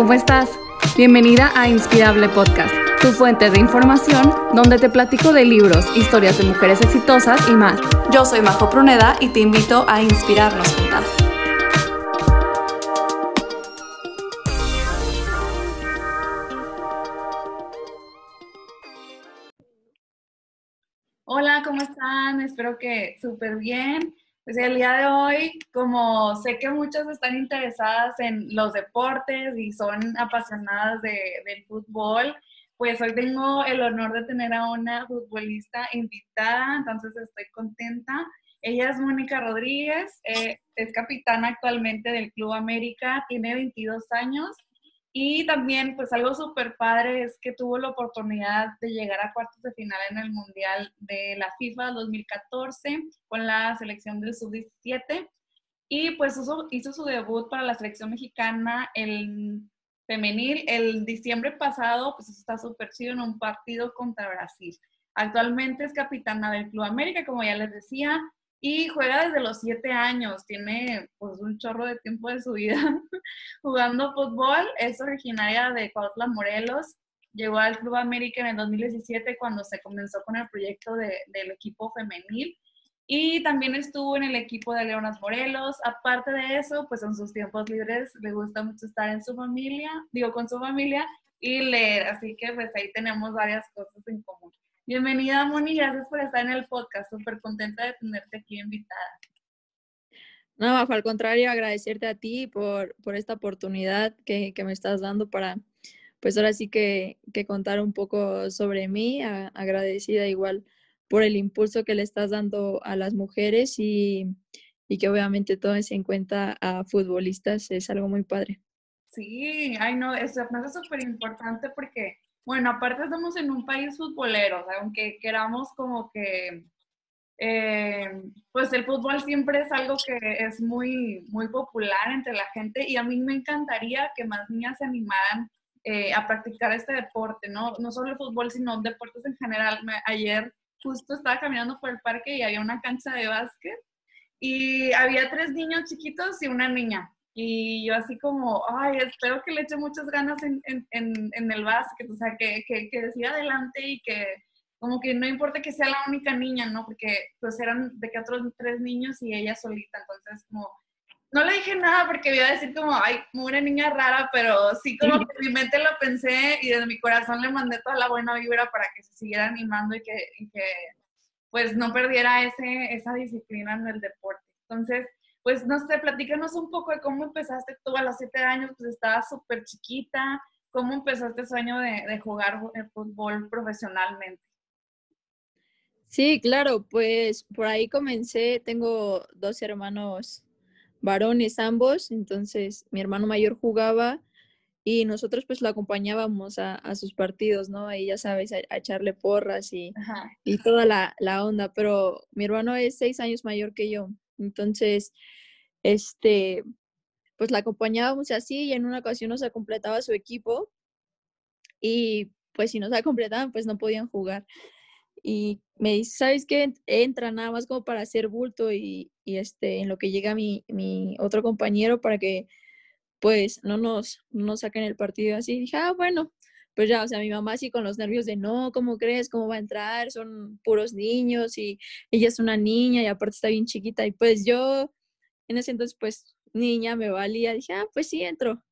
¿cómo estás? Bienvenida a Inspirable Podcast, tu fuente de información donde te platico de libros, historias de mujeres exitosas y más. Yo soy Majo Pruneda y te invito a inspirarnos juntas. Hola, ¿cómo están? Espero que súper bien. Pues el día de hoy, como sé que muchas están interesadas en los deportes y son apasionadas de, del fútbol, pues hoy tengo el honor de tener a una futbolista invitada, entonces estoy contenta. Ella es Mónica Rodríguez, eh, es capitana actualmente del Club América, tiene 22 años y también, pues algo súper padre es que tuvo la oportunidad de llegar a cuartos de final en el Mundial de la FIFA 2014 con la selección del Sub-17 y pues hizo, su debut para la selección mexicana el femenil el diciembre pasado, pues está súper chido en un partido contra Brasil. Actualmente es capitana del Club América, como ya les decía, y juega desde los siete años, tiene pues un chorro de tiempo de su vida jugando fútbol, es originaria de Cuautla, Morelos, llegó al Club América en el 2017 cuando se comenzó con el proyecto del equipo femenil y también estuvo en el equipo de Leonas Morelos. Aparte de eso, pues en sus tiempos libres le gusta mucho estar en su familia, digo con su familia y leer, así que pues ahí tenemos varias cosas en común. Bienvenida, Moni, gracias por estar en el podcast. Súper contenta de tenerte aquí invitada. No, al contrario, agradecerte a ti por, por esta oportunidad que, que, me estás dando para, pues ahora sí que, que contar un poco sobre mí. agradecida igual por el impulso que le estás dando a las mujeres y, y que obviamente tomes en cuenta a futbolistas. Es algo muy padre. Sí, ay no, eso hace súper importante porque bueno, aparte estamos en un país futbolero, aunque queramos como que, eh, pues el fútbol siempre es algo que es muy, muy popular entre la gente y a mí me encantaría que más niñas se animaran eh, a practicar este deporte, ¿no? No solo el fútbol, sino deportes en general. ayer justo estaba caminando por el parque y había una cancha de básquet y había tres niños chiquitos y una niña. Y yo así como, ay, espero que le eche muchas ganas en, en, en, el básquet, o sea, que, que, que decida adelante y que como que no importa que sea la única niña, ¿no? Porque pues eran de que otros tres niños y ella solita, entonces como, no le dije nada porque iba a decir como, ay, una niña rara, pero sí como que en mi mente lo pensé y desde mi corazón le mandé toda la buena vibra para que se siguiera animando y que, y que pues no perdiera ese, esa disciplina en el deporte. Entonces, pues no sé, platícanos un poco de cómo empezaste tú a los siete años, pues estabas súper chiquita, cómo empezó este sueño de, de jugar fútbol profesionalmente. Sí, claro, pues por ahí comencé, tengo dos hermanos varones ambos, entonces mi hermano mayor jugaba y nosotros pues lo acompañábamos a, a sus partidos, ¿no? Ahí ya sabes, a, echarle porras y, y toda la, la, onda, pero mi hermano es seis años mayor que yo, entonces, este, pues la acompañábamos así y en una ocasión no se completaba su equipo y pues si no se completaban, pues no podían jugar. Y me dice, ¿sabes qué? Entra nada más como para hacer bulto y, y este, en lo que llega mi, mi otro compañero para que pues no nos, no nos saquen el partido así. Y dije, ah, bueno, pues ya, o sea, mi mamá así con los nervios de no, ¿cómo crees? ¿Cómo va a entrar? Son puros niños y ella es una niña y aparte está bien chiquita. Y pues yo, en ese entonces, pues niña, me valía, dije, ah, pues sí, entro.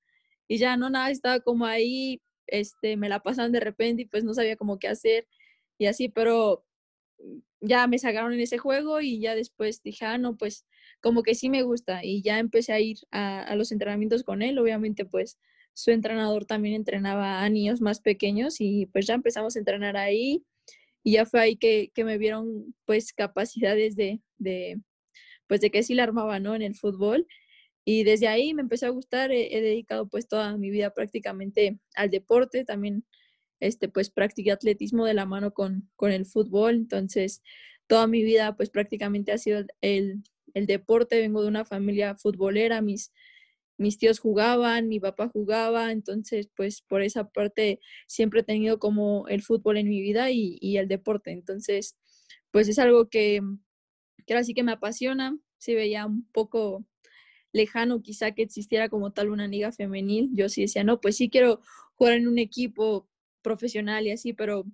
Y ya no, nada, estaba como ahí, este, me la pasaban de repente y pues no sabía cómo qué hacer y así, pero ya me sacaron en ese juego y ya después dije, ah, no, pues como que sí me gusta y ya empecé a ir a, a los entrenamientos con él, obviamente pues su entrenador también entrenaba a niños más pequeños y pues ya empezamos a entrenar ahí y ya fue ahí que, que me vieron pues capacidades de, de, pues de que sí la armaba, ¿no? En el fútbol. Y desde ahí me empezó a gustar, he, dedicado pues toda mi vida prácticamente al deporte, también este pues practiqué atletismo de la mano con, con el fútbol, entonces toda mi vida pues prácticamente ha sido el, el deporte, vengo de una familia futbolera, mis, mis tíos jugaban, mi papá jugaba, entonces pues por esa parte siempre he tenido como el fútbol en mi vida y, el deporte, entonces pues es algo que, que ahora sí que me apasiona, sí veía un poco lejano quizá que existiera como tal una liga femenil. Yo sí decía, no, pues sí quiero jugar en un equipo profesional y así, pero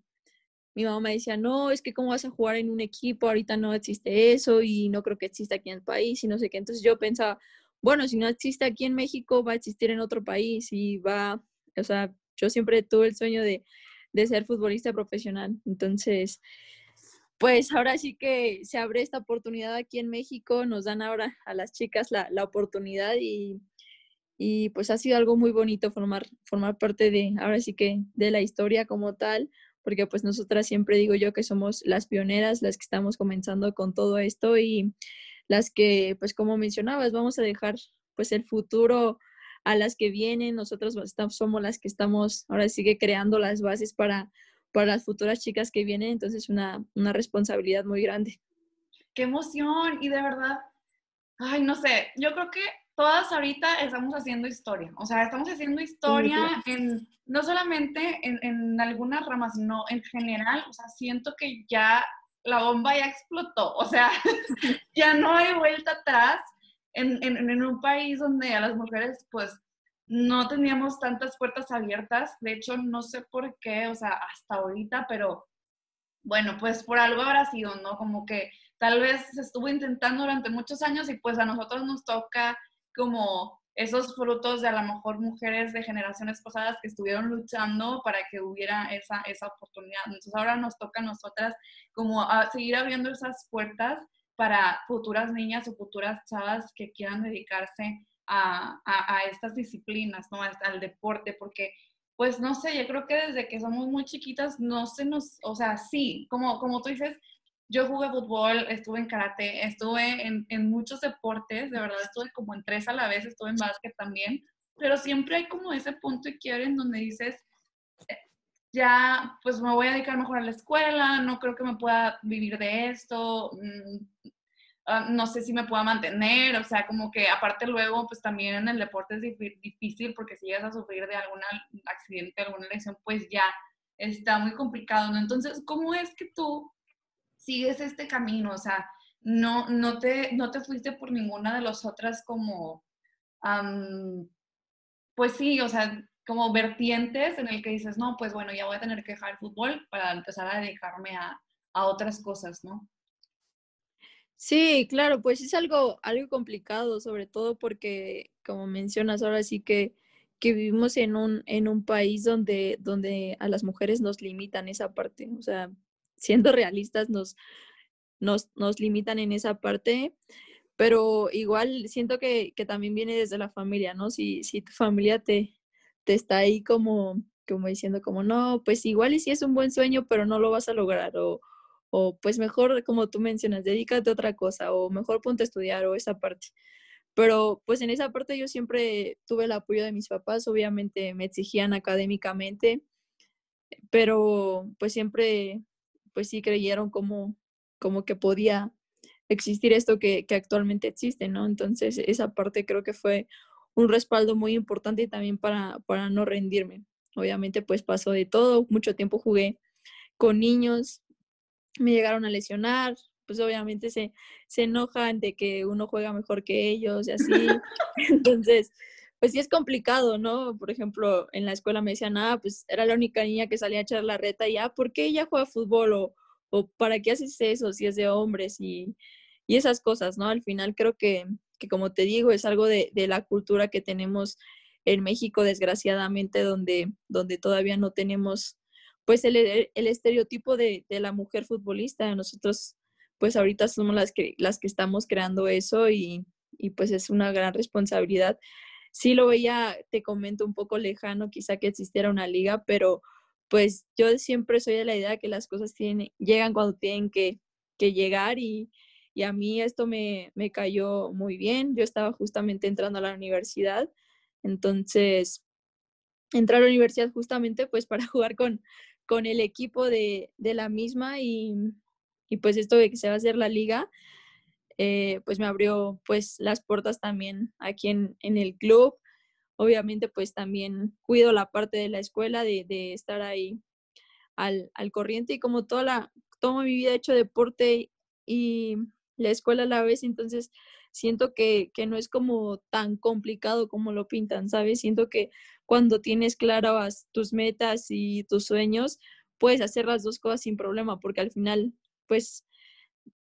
mi mamá me decía, no, es que cómo vas a jugar en un equipo, ahorita no existe eso y no creo que exista aquí en el país y no sé qué. Entonces yo pensaba, bueno, si no existe aquí en México, va a existir en otro país y va, o sea, yo siempre tuve el sueño de, de ser futbolista profesional. Entonces, pues ahora sí que se abre esta oportunidad aquí en México, nos dan ahora a las chicas la, la oportunidad y, y, pues ha sido algo muy bonito formar, formar parte de, ahora sí que de la historia como tal, porque pues nosotras siempre digo yo que somos las pioneras, las que estamos comenzando con todo esto y las que pues como mencionabas, vamos a dejar pues el futuro a las que vienen, nosotros somos las que estamos ahora sigue creando las bases para para las futuras chicas que vienen, entonces una, una responsabilidad muy grande. Qué emoción y de verdad, ay, no sé, yo creo que todas ahorita estamos haciendo historia, o sea, estamos haciendo historia en, no solamente en, en algunas ramas, sino en general, o sea, siento que ya la bomba ya explotó, o sea, ya no hay vuelta atrás en, en, un país donde a las mujeres pues no teníamos tantas puertas abiertas. De hecho, no sé por qué, o sea, hasta ahorita, pero bueno, pues por algo habrá sido, ¿no? Como que tal vez se estuvo intentando durante muchos años y pues a nosotros nos toca como esos frutos de a lo mejor mujeres de generaciones pasadas que estuvieron luchando para que hubiera esa, esa oportunidad. Entonces ahora nos toca a nosotras como a seguir abriendo esas puertas para futuras niñas o futuras chavas que quieran dedicarse a, a, estas disciplinas, ¿no? Al deporte, porque pues no sé, yo creo que desde que somos muy chiquitas no se nos, o sea, sí, como, como tú dices, yo jugué fútbol, estuve en karate, estuve en, muchos deportes, de verdad estuve como en tres a la vez, estuve en básquet también, pero siempre hay como ese punto y quiebre en donde dices, eh, ya, pues me voy a dedicar mejor a la escuela, no creo que me pueda vivir de esto, mm, Ah, no sé si me pueda mantener, o sea, como que aparte luego, pues también en el deporte es difícil porque si llegas a sufrir de algún accidente, alguna lesión, pues ya está muy complicado, ¿no? Entonces, ¿cómo es que tú sigues este camino? O sea, no, no, te, no te fuiste por ninguna de las otras como, pues sí, o sea, como vertientes en el que dices, no, pues bueno, ya voy a tener que dejar el fútbol para empezar a dedicarme a, a otras cosas, ¿no? Sí, claro, pues es algo, algo complicado, sobre todo porque, como mencionas, ahora sí que, que vivimos en un, en un país donde, donde a las mujeres nos limitan esa parte. O sea, siendo realistas, nos, nos, nos limitan en esa parte, pero igual siento que, que, también viene desde la familia, ¿no? Si, si tu familia te, te está ahí como, como diciendo como, no, pues igual y sí es un buen sueño, pero no lo vas a lograr, o o pues mejor, como tú mencionas, dedícate a otra cosa, o mejor ponte a estudiar, o esa parte. Pero pues en esa parte yo siempre tuve el apoyo de mis papás, obviamente me exigían académicamente, pero pues siempre, pues sí creyeron como, como que podía existir esto que, que actualmente existe, ¿no? Entonces esa parte creo que fue un respaldo muy importante y también para, para no rendirme. Obviamente pues pasó de todo, mucho tiempo jugué con niños, me llegaron a lesionar, pues obviamente se, se enojan de que uno juega mejor que ellos y así. Entonces, pues sí es complicado, ¿no? Por ejemplo, en la escuela me decían, ah, pues era la única niña que salía a echar la reta y, ah, ¿por qué ella juega fútbol? O, o ¿para qué haces eso si es de hombres? Y, y esas cosas, ¿no? Al final creo que, que como te digo, es algo de, de, la cultura que tenemos en México, desgraciadamente, donde, donde todavía no tenemos pues el, el estereotipo de, de, la mujer futbolista. Nosotros pues ahorita somos las que, las que estamos creando eso y, y pues es una gran responsabilidad. Sí lo veía, te comento, un poco lejano quizá que existiera una liga, pero pues yo siempre soy de la idea que las cosas llegan cuando tienen que, que llegar y, y, a mí esto me, me cayó muy bien. Yo estaba justamente entrando a la universidad, entonces entré a la universidad justamente pues para jugar con, con el equipo de, de la misma y, y, pues esto de que se va a hacer la liga, eh, pues me abrió pues las puertas también aquí en, en, el club. Obviamente pues también cuido la parte de la escuela, de, estar ahí al, al, corriente y como toda la, toda mi vida he hecho deporte y, la escuela a la vez, entonces siento que, que, no es como tan complicado como lo pintan, ¿sabes? Siento que cuando tienes claras tus metas y tus sueños, puedes hacer las dos cosas sin problema, porque al final, pues,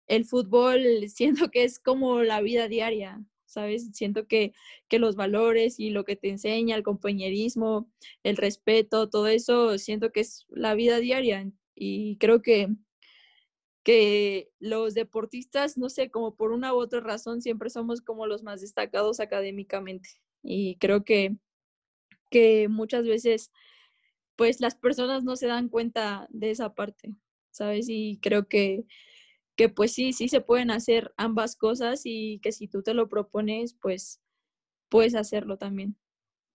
el fútbol siento que es como la vida diaria, ¿sabes? Siento que, que los valores y lo que te enseña, el compañerismo, el respeto, todo eso, siento que es la vida diaria y creo que que los deportistas, no sé, como por una u otra razón, siempre somos como los más destacados académicamente. Y creo que, que muchas veces, pues las personas no se dan cuenta de esa parte, ¿sabes? Y creo que, que pues sí, sí se pueden hacer ambas cosas y que si tú te lo propones, pues puedes hacerlo también.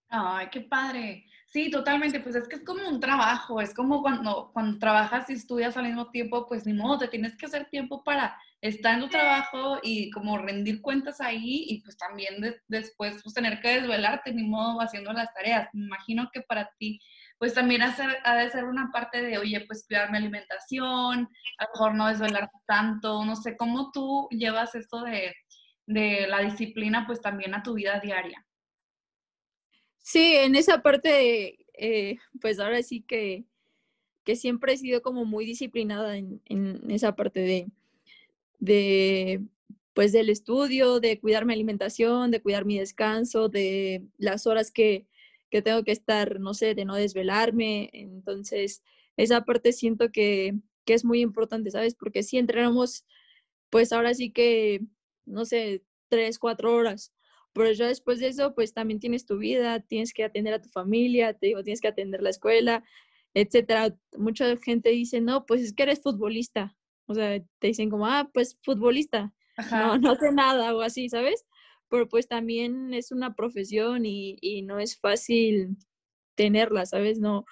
Ay, qué padre. Sí, totalmente, pues es que es como un trabajo, es como cuando, cuando trabajas y estudias al mismo tiempo, pues ni modo, te tienes que hacer tiempo para estar en tu trabajo y como rendir cuentas ahí y pues también después pues tener que desvelarte, ni modo, haciendo las tareas. Me imagino que para ti pues también ha de ser una parte de, oye, pues cuidar mi alimentación, a lo mejor no desvelarte tanto, no sé, ¿cómo tú llevas esto de, de la disciplina pues también a tu vida diaria? Sí, en esa parte, eh, pues ahora sí que, que, siempre he sido como muy disciplinada en, en esa parte de, de, pues del estudio, de cuidar mi alimentación, de cuidar mi descanso, de las horas que, que tengo que estar, no sé, de no desvelarme. Entonces, esa parte siento que, que es muy importante, ¿sabes? Porque si entrenamos, pues ahora sí que, no sé, tres, cuatro horas pero ya después de eso, pues también tienes tu vida, tienes que atender a tu familia, te digo, tienes que atender la escuela, etcétera. Mucha gente dice, no, pues es que eres futbolista. O sea, te dicen como, ah, pues futbolista. No, no sé nada o así, ¿sabes? Pero pues también es una profesión y, y no es fácil tenerla, ¿sabes? No,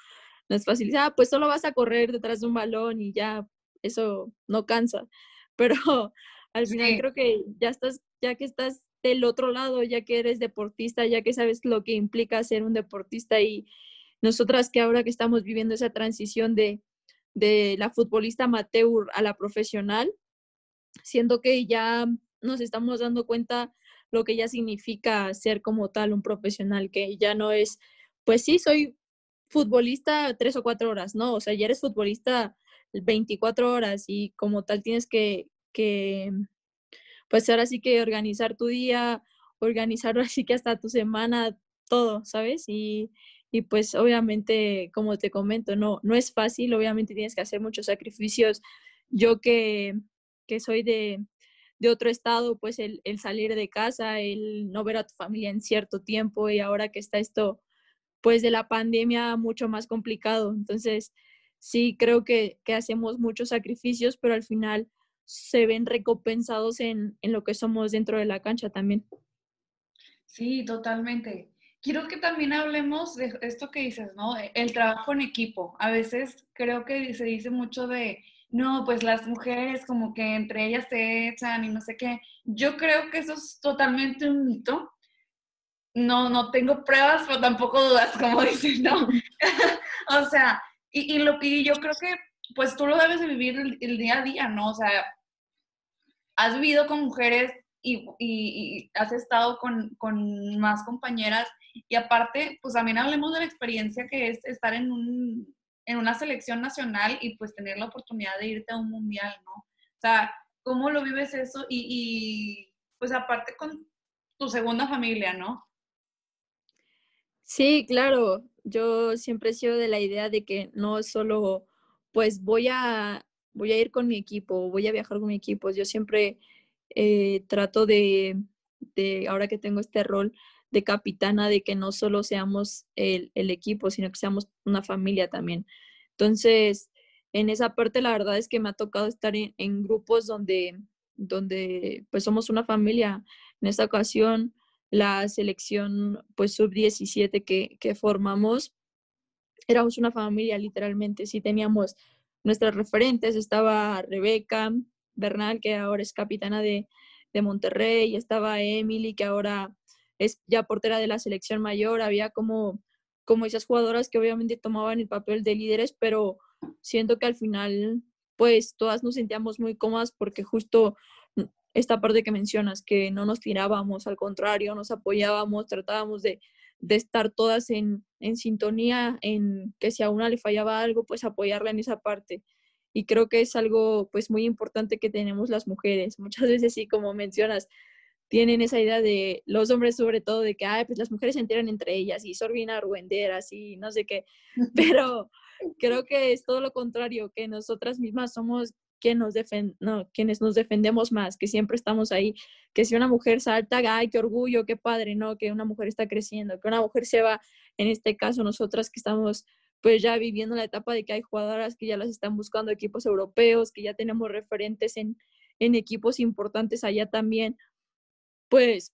no es fácil. Ah, pues solo vas a correr detrás de un balón y ya, eso no cansa. Pero al final creo que ya estás, ya que estás del otro lado, ya que eres deportista, ya que sabes lo que implica ser un deportista y nosotras que ahora que estamos viviendo esa transición de, de la futbolista amateur a la profesional, siento que ya nos estamos dando cuenta lo que ya significa ser como tal un profesional, que ya no es, pues sí, soy futbolista tres o cuatro horas, no, o sea, ya eres futbolista 24 horas y como tal tienes que, que pues ahora sí que organizar tu día, organizar así que hasta tu semana, todo, ¿sabes? Y, y pues obviamente, como te comento, no, no es fácil, obviamente tienes que hacer muchos sacrificios. Yo que, que soy de, de otro estado, pues el, el, salir de casa, el no ver a tu familia en cierto tiempo y ahora que está esto, pues de la pandemia, mucho más complicado. Entonces, sí, creo que, que hacemos muchos sacrificios, pero al final se ven recompensados en, en, lo que somos dentro de la cancha también. Sí, totalmente. Quiero que también hablemos de esto que dices, ¿no? El trabajo en equipo. A veces creo que se dice mucho de, no, pues las mujeres como que entre ellas se echan y no sé qué. Yo creo que eso es totalmente un mito. No, no tengo pruebas, pero tampoco dudas, como dicen, ¿no? o sea, y, y, lo que yo creo que pues tú lo debes de vivir el, día a día, ¿no? O sea, has vivido con mujeres y, has estado con, más compañeras y aparte, pues también hablemos de la experiencia que es estar en, un, en una selección nacional y pues tener la oportunidad de irte a un mundial, ¿no? O sea, ¿cómo lo vives eso? Y, y pues aparte con tu segunda familia, ¿no? Sí, claro. Yo siempre he sido de la idea de que no solo, pues voy a voy a ir con mi equipo, voy a viajar con mi equipo. Yo siempre eh, trato de, de, ahora que tengo este rol de capitana, de que no solo seamos el, el equipo, sino que seamos una familia también. Entonces, en esa parte la verdad es que me ha tocado estar en, en grupos donde, donde pues somos una familia. En esta ocasión, la selección pues sub-17 que, que formamos, éramos una familia literalmente, sí teníamos nuestras referentes, estaba Rebeca Bernal, que ahora es capitana de, de Monterrey, estaba Emily, que ahora es ya portera de la selección mayor, había como, como esas jugadoras que obviamente tomaban el papel de líderes, pero siento que al final pues todas nos sentíamos muy cómodas porque justo esta parte que mencionas, que no nos tirábamos, al contrario, nos apoyábamos, tratábamos de, de estar todas en, en, sintonía, en que si a una le fallaba algo, pues apoyarla en esa parte. Y creo que es algo pues muy importante que tenemos las mujeres. Muchas veces sí, como mencionas, tienen esa idea de los hombres sobre todo de que, ay, pues las mujeres se enteran entre ellas y son bien argüenderas y no sé qué, pero creo que es todo lo contrario, que nosotras mismas somos quien nos no, quienes nos defendemos más, que siempre estamos ahí, que si una mujer salta, ay, qué orgullo, qué padre, ¿no? Que una mujer está creciendo, que una mujer se va, en este caso nosotras que estamos pues ya viviendo la etapa de que hay jugadoras que ya las están buscando equipos europeos, que ya tenemos referentes en, en equipos importantes allá también, pues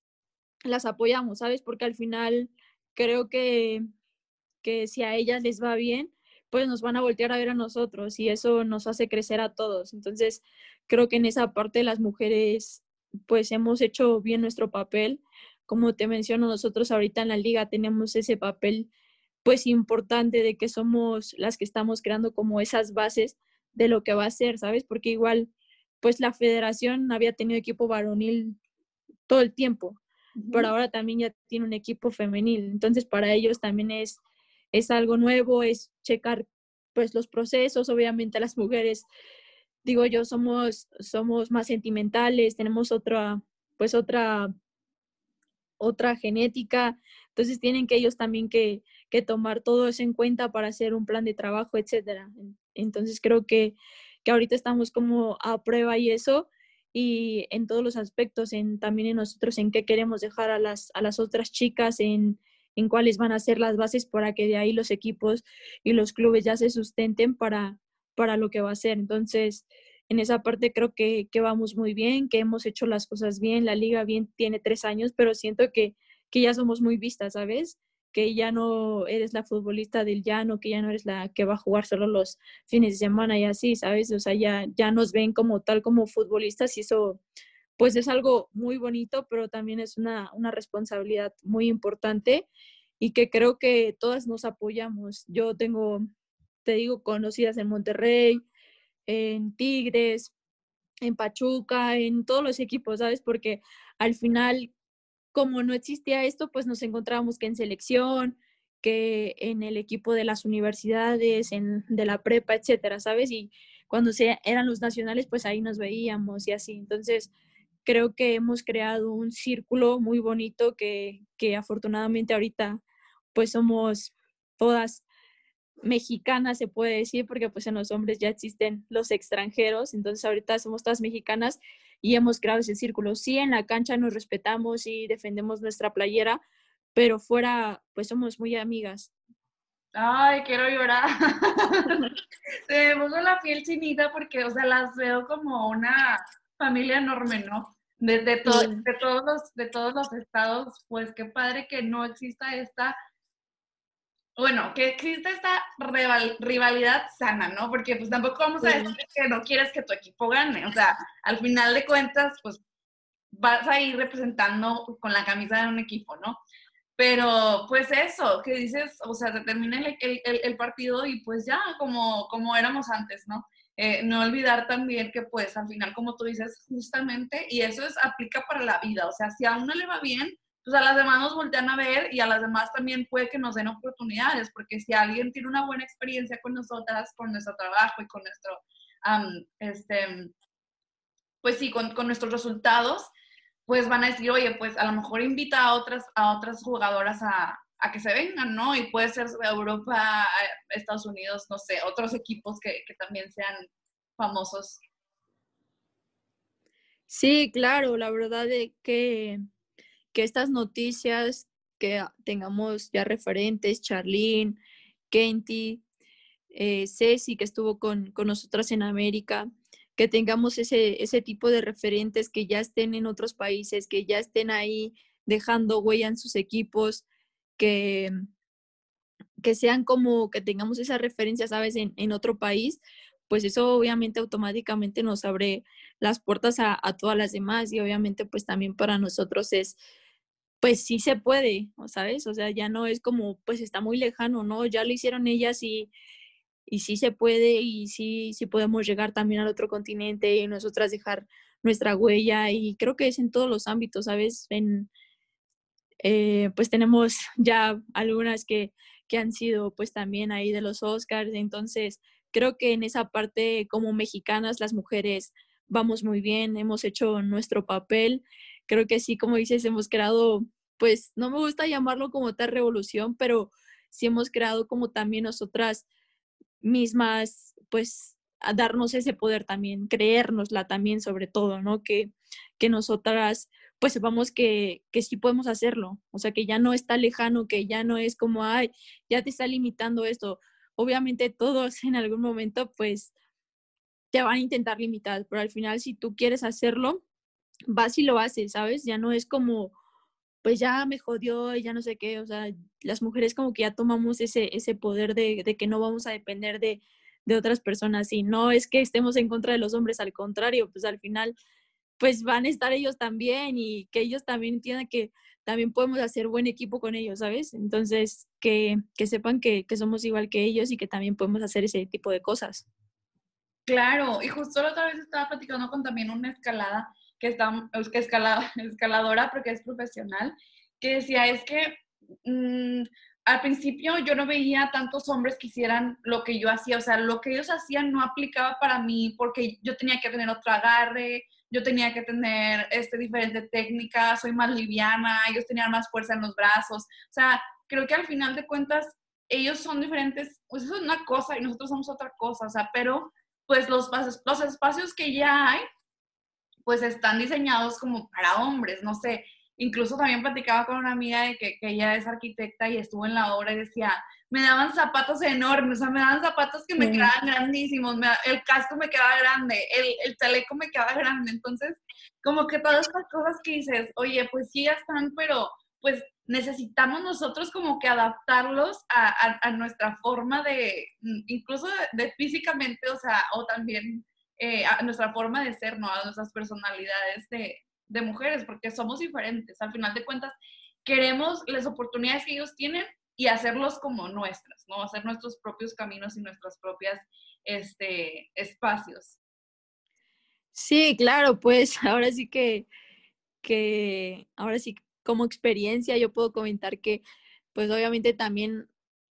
las apoyamos, ¿sabes? Porque al final creo que, que si a ellas les va bien, pues nos van a voltear a ver a nosotros y eso nos hace crecer a todos. Entonces, creo que en esa parte las mujeres, pues hemos hecho bien nuestro papel. Como te menciono, nosotros ahorita en la liga tenemos ese papel, pues importante de que somos las que estamos creando como esas bases de lo que va a ser, ¿sabes? Porque igual, pues la federación había tenido equipo varonil todo el tiempo, pero ahora también ya tiene un equipo femenil. Entonces, para ellos también es, es algo nuevo, es checar pues los procesos, obviamente las mujeres, digo yo, somos, somos más sentimentales, tenemos otra, pues otra, otra genética, entonces tienen que ellos también que, que tomar todo eso en cuenta para hacer un plan de trabajo, etcétera. Entonces creo que, que ahorita estamos como a prueba y eso, y en todos los aspectos, en, también en nosotros, en qué queremos dejar a las, a las otras chicas, en, en cuáles van a ser las bases para que de ahí los equipos y los clubes ya se sustenten para, para lo que va a ser. Entonces, en esa parte creo que, que vamos muy bien, que hemos hecho las cosas bien, la liga bien tiene tres años, pero siento que, que ya somos muy vistas, ¿sabes? Que ya no eres la futbolista del llano, que ya no eres la que va a jugar solo los fines de semana y así, ¿sabes? O sea, ya, ya nos ven como tal, como futbolistas y eso pues es algo muy bonito, pero también es una, una responsabilidad muy importante y que creo que todas nos apoyamos. Yo tengo, te digo, conocidas en Monterrey, en Tigres, en Pachuca, en todos los equipos, ¿sabes? Porque al final como no existía esto, pues nos encontrábamos que en selección, que en el equipo de las universidades, en, de la prepa, etcétera, ¿sabes? Y cuando se, eran los nacionales, pues ahí nos veíamos y así. Entonces, creo que hemos creado un círculo muy bonito que, que afortunadamente ahorita, pues somos todas mexicanas, se puede decir, porque pues en los hombres ya existen los extranjeros, entonces ahorita somos todas mexicanas y hemos creado ese círculo. Sí, en la cancha nos respetamos y defendemos nuestra playera, pero fuera, pues somos muy amigas. Ay, quiero llorar. Puso la piel chinita porque, o sea, las veo como una familia enorme, ¿no? De, de, de, todos los, de todos los estados, pues qué padre que no exista esta bueno, que existe esta rivalidad sana, ¿no? Porque pues tampoco vamos a decir que no quieres que tu equipo gane, o sea, al final de cuentas, pues vas a ir representando con la camisa de un equipo, ¿no? Pero pues eso, que dices, o sea, se termina el, el, partido y pues ya, como, como éramos antes, ¿no? Eh, no olvidar también que pues al final, como tú dices, justamente, y eso es, aplica para la vida, o sea, si a uno le va bien, pues a las demás nos voltean a ver y a las demás también puede que nos den oportunidades, porque si alguien tiene una buena experiencia con nosotras, con nuestro trabajo y con nuestro, este, pues sí, con, con, nuestros resultados, pues van a decir, oye, pues a lo mejor invita a otras, a otras jugadoras a, a que se vengan, ¿no? Y puede ser Europa, Estados Unidos, no sé, otros equipos que, que también sean famosos. Sí, claro, la verdad es que que estas noticias, que tengamos ya referentes, Charlene, Kenty, eh, Ceci, que estuvo con, con nosotras en América, que tengamos ese, ese tipo de referentes que ya estén en otros países, que ya estén ahí dejando huella en sus equipos, que, que sean como que tengamos esa referencia, ¿sabes?, en, en otro país, pues eso obviamente automáticamente nos abre las puertas a, a, todas las demás y obviamente pues también para nosotros es pues sí se puede, ¿sabes? O sea, ya no es como, pues está muy lejano, ¿no? Ya lo hicieron ellas y, y sí se puede y sí, sí podemos llegar también al otro continente y nosotras dejar nuestra huella y creo que es en todos los ámbitos, ¿sabes? En, eh, pues tenemos ya algunas que, que han sido pues también ahí de los Oscars, entonces creo que en esa parte como mexicanas las mujeres vamos muy bien, hemos hecho nuestro papel, creo que sí, como dices, hemos creado, pues no me gusta llamarlo como tal revolución, pero sí hemos creado como también nosotras mismas, pues a darnos ese poder también, creérnosla también sobre todo, ¿no? Que, que nosotras pues sepamos que, que sí podemos hacerlo, o sea, que ya no está lejano, que ya no es como, ay, ya te está limitando esto. Obviamente todos en algún momento pues te van a intentar limitar, pero al final si tú quieres hacerlo, vas y lo haces, ¿sabes? Ya no es como, pues ya me jodió y ya no sé qué, o sea, las mujeres como que ya tomamos ese, ese poder de, de que no vamos a depender de, de, otras personas y no es que estemos en contra de los hombres, al contrario, pues al final pues van a estar ellos también y que ellos también entiendan que también podemos hacer buen equipo con ellos, ¿sabes? Entonces, que, que sepan que, que somos igual que ellos y que también podemos hacer ese tipo de cosas. Claro, y justo la otra vez estaba platicando con también una escalada que está, es que escaladora porque es profesional, que decía, es que mmm, al principio yo no veía tantos hombres que hicieran lo que yo hacía, o sea, lo que ellos hacían no aplicaba para mí porque yo tenía que tener otro agarre, yo tenía que tener este, diferente técnica, soy más liviana, ellos tenían más fuerza en los brazos, o sea, creo que al final de cuentas ellos son diferentes, pues eso es una cosa y nosotros somos otra cosa, o sea, pero pues los, los espacios que ya hay, pues están diseñados como para hombres, no sé. Incluso también platicaba con una amiga de que, que ella es arquitecta y estuvo en la obra y decía, me daban zapatos enormes, o sea, me daban zapatos que me quedaban grandísimos, el casco me quedaba grande, el, el chaleco me quedaba grande. Entonces, como que todas estas cosas que dices, oye, pues sí ya están, pero pues necesitamos nosotros como que adaptarlos a, a, nuestra forma de, incluso de, físicamente, o sea, o también eh, a nuestra forma de ser, ¿no? A nuestras personalidades de, de mujeres, porque somos diferentes. Al final de cuentas, queremos las oportunidades que ellos tienen y hacerlos como nuestras, ¿no? Hacer nuestros propios caminos y nuestros propios este, espacios. Sí, claro, pues ahora sí que, que, ahora sí como experiencia yo puedo comentar que pues obviamente también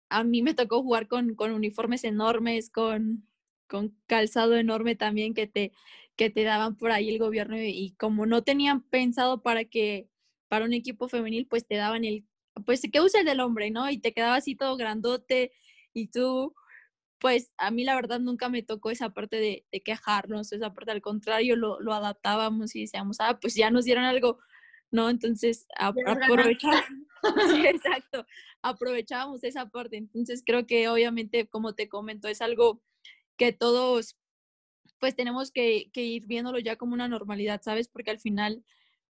a mí me tocó jugar con, con uniformes enormes, con, con, calzado enorme también que te, que te daban por ahí el gobierno y como no tenían pensado para que para un equipo femenil pues te daban el pues que usa el del hombre, ¿no? Y te quedaba así todo grandote y tú pues a mí la verdad nunca me tocó esa parte de, de quejarnos, esa parte al contrario lo, lo adaptábamos y decíamos, ah, pues ya nos dieron algo ¿no? Entonces, aprovechar, exacto, aprovechábamos esa parte. Entonces, creo que obviamente, como te comento, es algo que todos, pues tenemos que, ir viéndolo ya como una normalidad, ¿sabes? Porque al final,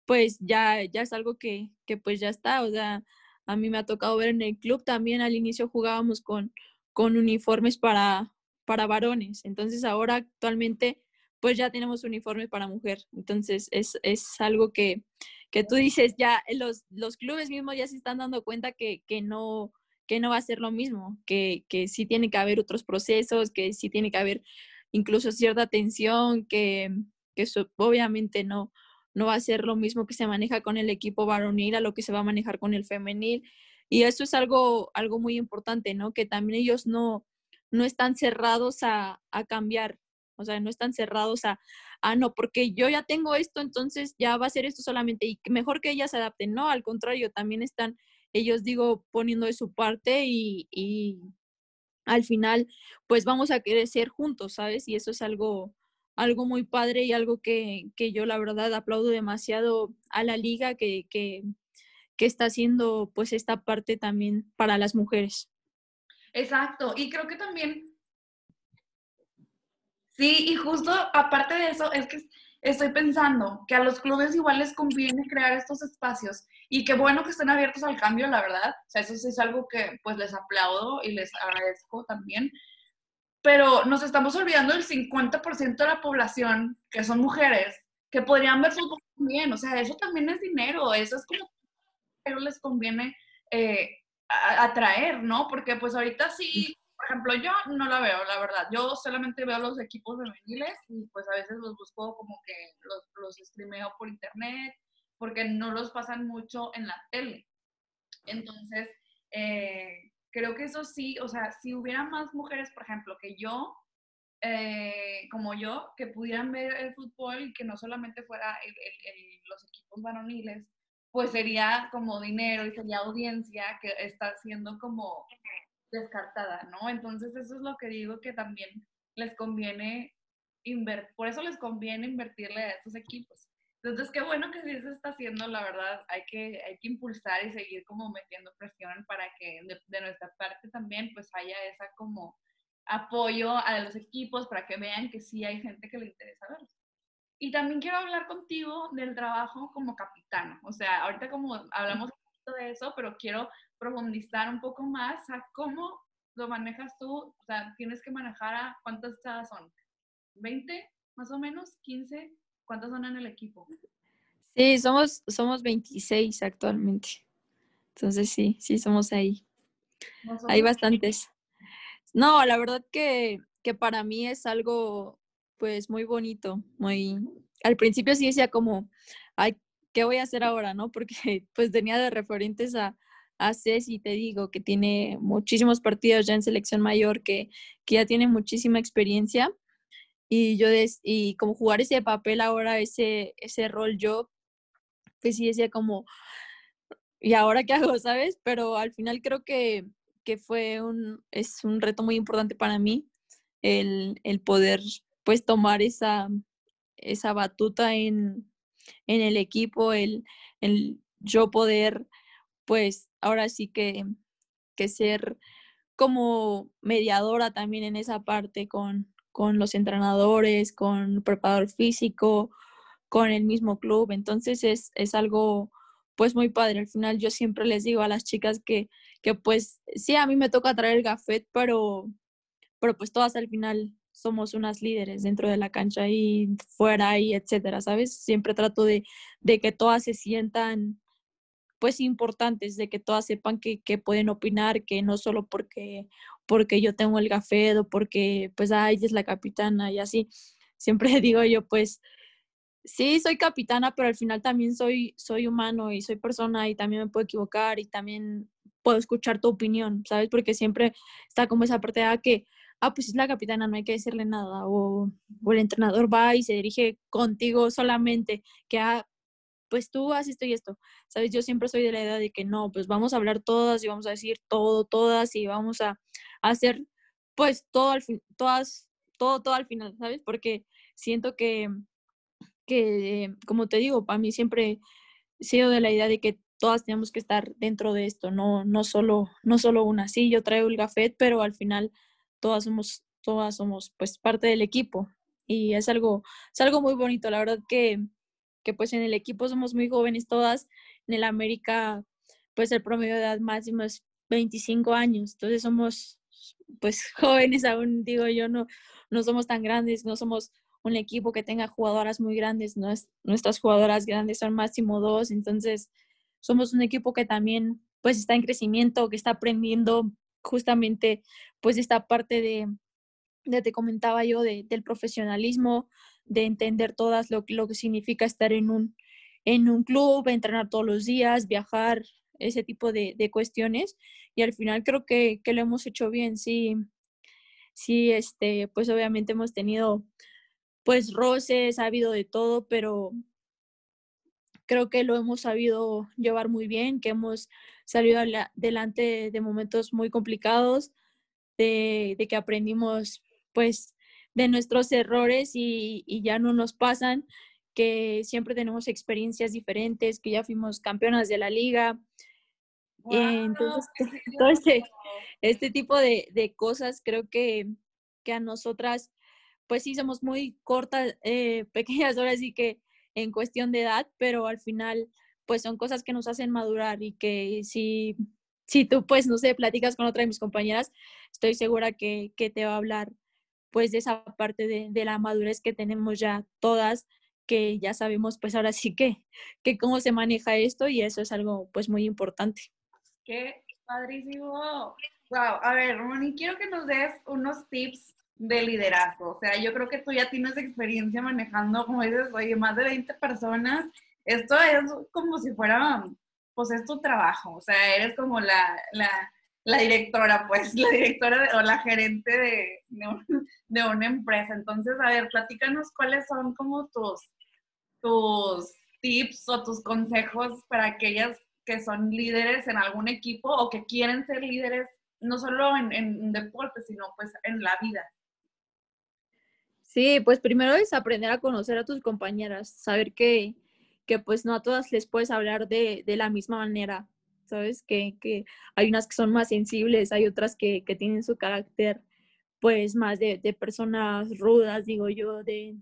pues ya, ya es algo que, que pues ya está, o sea, a mí me ha tocado ver en el club también al inicio jugábamos con, con uniformes para, para varones, entonces ahora actualmente pues ya tenemos uniformes para mujer, entonces es, es algo que, que tú dices, ya los, los clubes mismos ya se están dando cuenta que, que, no, no va a ser lo mismo, que, que sí tiene que haber otros procesos, que sí tiene que haber incluso cierta atención, que, que eso obviamente no, no va a ser lo mismo que se maneja con el equipo varonil a lo que se va a manejar con el femenil. Y eso es algo, algo muy importante, ¿no? Que también ellos no, no están cerrados a, a cambiar, o sea, no están cerrados a, ah, no, porque yo ya tengo esto, entonces ya va a ser esto solamente y mejor que ellas se adapten. No, al contrario, también están ellos, digo, poniendo de su parte y, y al final, pues vamos a crecer juntos, ¿sabes? Y eso es algo, algo muy padre y algo que, que yo la verdad aplaudo demasiado a la liga que, que, que está haciendo pues esta parte también para las mujeres. Exacto, y creo que también Sí, y justo aparte de eso, es que estoy pensando que a los clubes igual les conviene crear estos espacios y qué bueno que estén abiertos al cambio, la verdad. O sea, eso es algo que pues les aplaudo y les agradezco también. Pero nos estamos olvidando del 50% de la población que son mujeres que podrían ver fútbol también. O sea, eso también es dinero, eso es como que les conviene eh, atraer, ¿no? Porque pues ahorita sí, por ejemplo, yo no la veo, la verdad. Yo solamente veo los equipos femeniles y pues a veces los busco como que los, los streameo por internet porque no los pasan mucho en la tele. Entonces, eh, creo que eso sí, o sea, si hubiera más mujeres, por ejemplo, que yo, eh, como yo, que pudieran ver el fútbol y que no solamente fuera los equipos varoniles, pues sería como dinero y sería audiencia que está siendo como descartada, ¿no? Entonces eso es lo que digo que también les conviene invertir, por eso les conviene invertirle a estos equipos. Entonces, qué bueno que sí se está haciendo, la verdad, hay que, hay que impulsar y seguir como metiendo presión para que de, nuestra parte también pues haya esa como apoyo a los equipos para que vean que sí hay gente que le interesa verlos. Y también quiero hablar contigo del trabajo como capitana. O sea, ahorita como hablamos de eso, pero quiero profundizar un poco más a cómo lo manejas tú. O sea, tienes que manejar a cuántas son, 20 más o menos, 15, ¿cuántas son en el equipo? Sí, somos, somos 26 actualmente. Entonces sí, sí, somos ahí. Hay bastantes. No, la verdad que, que para mí es algo pues muy bonito, muy... Al principio sí decía como, ay, ¿qué voy a hacer ahora, no? Porque pues tenía de referentes a, a Ceci, te digo, que tiene muchísimos partidos ya en selección mayor, que, que ya tiene muchísima experiencia. Y yo, y como jugar ese papel ahora, ese, ese rol yo, pues sí decía como, ¿y ahora qué hago, sabes? Pero al final creo que, que fue un, es un reto muy importante para mí el, el poder pues tomar esa, esa batuta en, el equipo, el, el, yo poder pues ahora sí que, que ser como mediadora también en esa parte con, con los entrenadores, con el preparador físico, con el mismo club. Entonces es, es, algo pues muy padre. Al final yo siempre les digo a las chicas que, que pues sí, a mí me toca traer el gafet, pero, pero pues todas al final somos unas líderes dentro de la cancha y fuera y etcétera, ¿sabes? Siempre trato de, de que todas se sientan pues importantes, de que todas sepan que, que, pueden opinar, que no solo porque, porque yo tengo el gafet o porque pues ay, es la capitana y así. Siempre digo yo pues sí, soy capitana, pero al final también soy, soy humano y soy persona y también me puedo equivocar y también puedo escuchar tu opinión, ¿sabes? Porque siempre está como esa parte de que ah, pues es la capitana, no hay que decirle nada, o, el entrenador va y se dirige contigo solamente, que, ah, pues tú haces esto y esto, ¿sabes? Yo siempre soy de la idea de que no, pues vamos a hablar todas y vamos a decir todo, todas y vamos a, hacer pues todo al todas, todo, todo al final, ¿sabes? Porque siento que, que, como te digo, para mí siempre he sido de la idea de que todas tenemos que estar dentro de esto, no, no, solo, no solo una. Sí, yo traigo el gafet, pero al final todas somos, todas somos pues parte del equipo y es algo, es algo muy bonito. La verdad que, que pues en el equipo somos muy jóvenes todas. En el América pues el promedio de edad máximo es 25 años, entonces somos pues jóvenes aún, digo yo, no, no somos tan grandes, no somos un equipo que tenga jugadoras muy grandes, nuestras jugadoras grandes son máximo dos, entonces somos un equipo que también pues está en crecimiento, que está aprendiendo justamente pues esta parte de, de te comentaba yo, de, del profesionalismo, de entender todas lo, lo que significa estar en un, en un club, entrenar todos los días, viajar, ese tipo de, cuestiones. Y al final creo que, que, lo hemos hecho bien, sí, sí, este, pues obviamente hemos tenido pues roces, ha habido de todo, pero creo que lo hemos sabido llevar muy bien, que hemos salido adelante de momentos muy complicados, de, que aprendimos pues de nuestros errores y, ya no nos pasan, que siempre tenemos experiencias diferentes, que ya fuimos campeonas de la liga. Entonces, todo este, este tipo de, de, cosas creo que, que a nosotras, pues sí, somos muy cortas, eh, pequeñas horas y que en cuestión de edad, pero al final pues son cosas que nos hacen madurar y que si, si tú pues no sé, platicas con otra de mis compañeras, estoy segura que, que te va a hablar pues de esa parte de, de, la madurez que tenemos ya todas, que ya sabemos pues ahora sí que, que cómo se maneja esto y eso es algo pues muy importante. Qué padrísimo. Wow, a ver, Moni, quiero que nos des unos tips de liderazgo. O sea, yo creo que tú ya tienes experiencia manejando, como dices, oye, más de 20 personas. Esto es como si fuera, pues es tu trabajo. O sea, eres como la, la, la directora, pues, la directora o la gerente de, de, una empresa. Entonces, a ver, platícanos cuáles son como tus, tus tips o tus consejos para aquellas que son líderes en algún equipo o que quieren ser líderes no solo en, en deporte, sino pues en la vida. Sí, pues primero es aprender a conocer a tus compañeras, saber que, que pues no a todas les puedes hablar de, de la misma manera, ¿sabes? Que, que, hay unas que son más sensibles, hay otras que, que tienen su carácter pues más de, de, personas rudas, digo yo, de,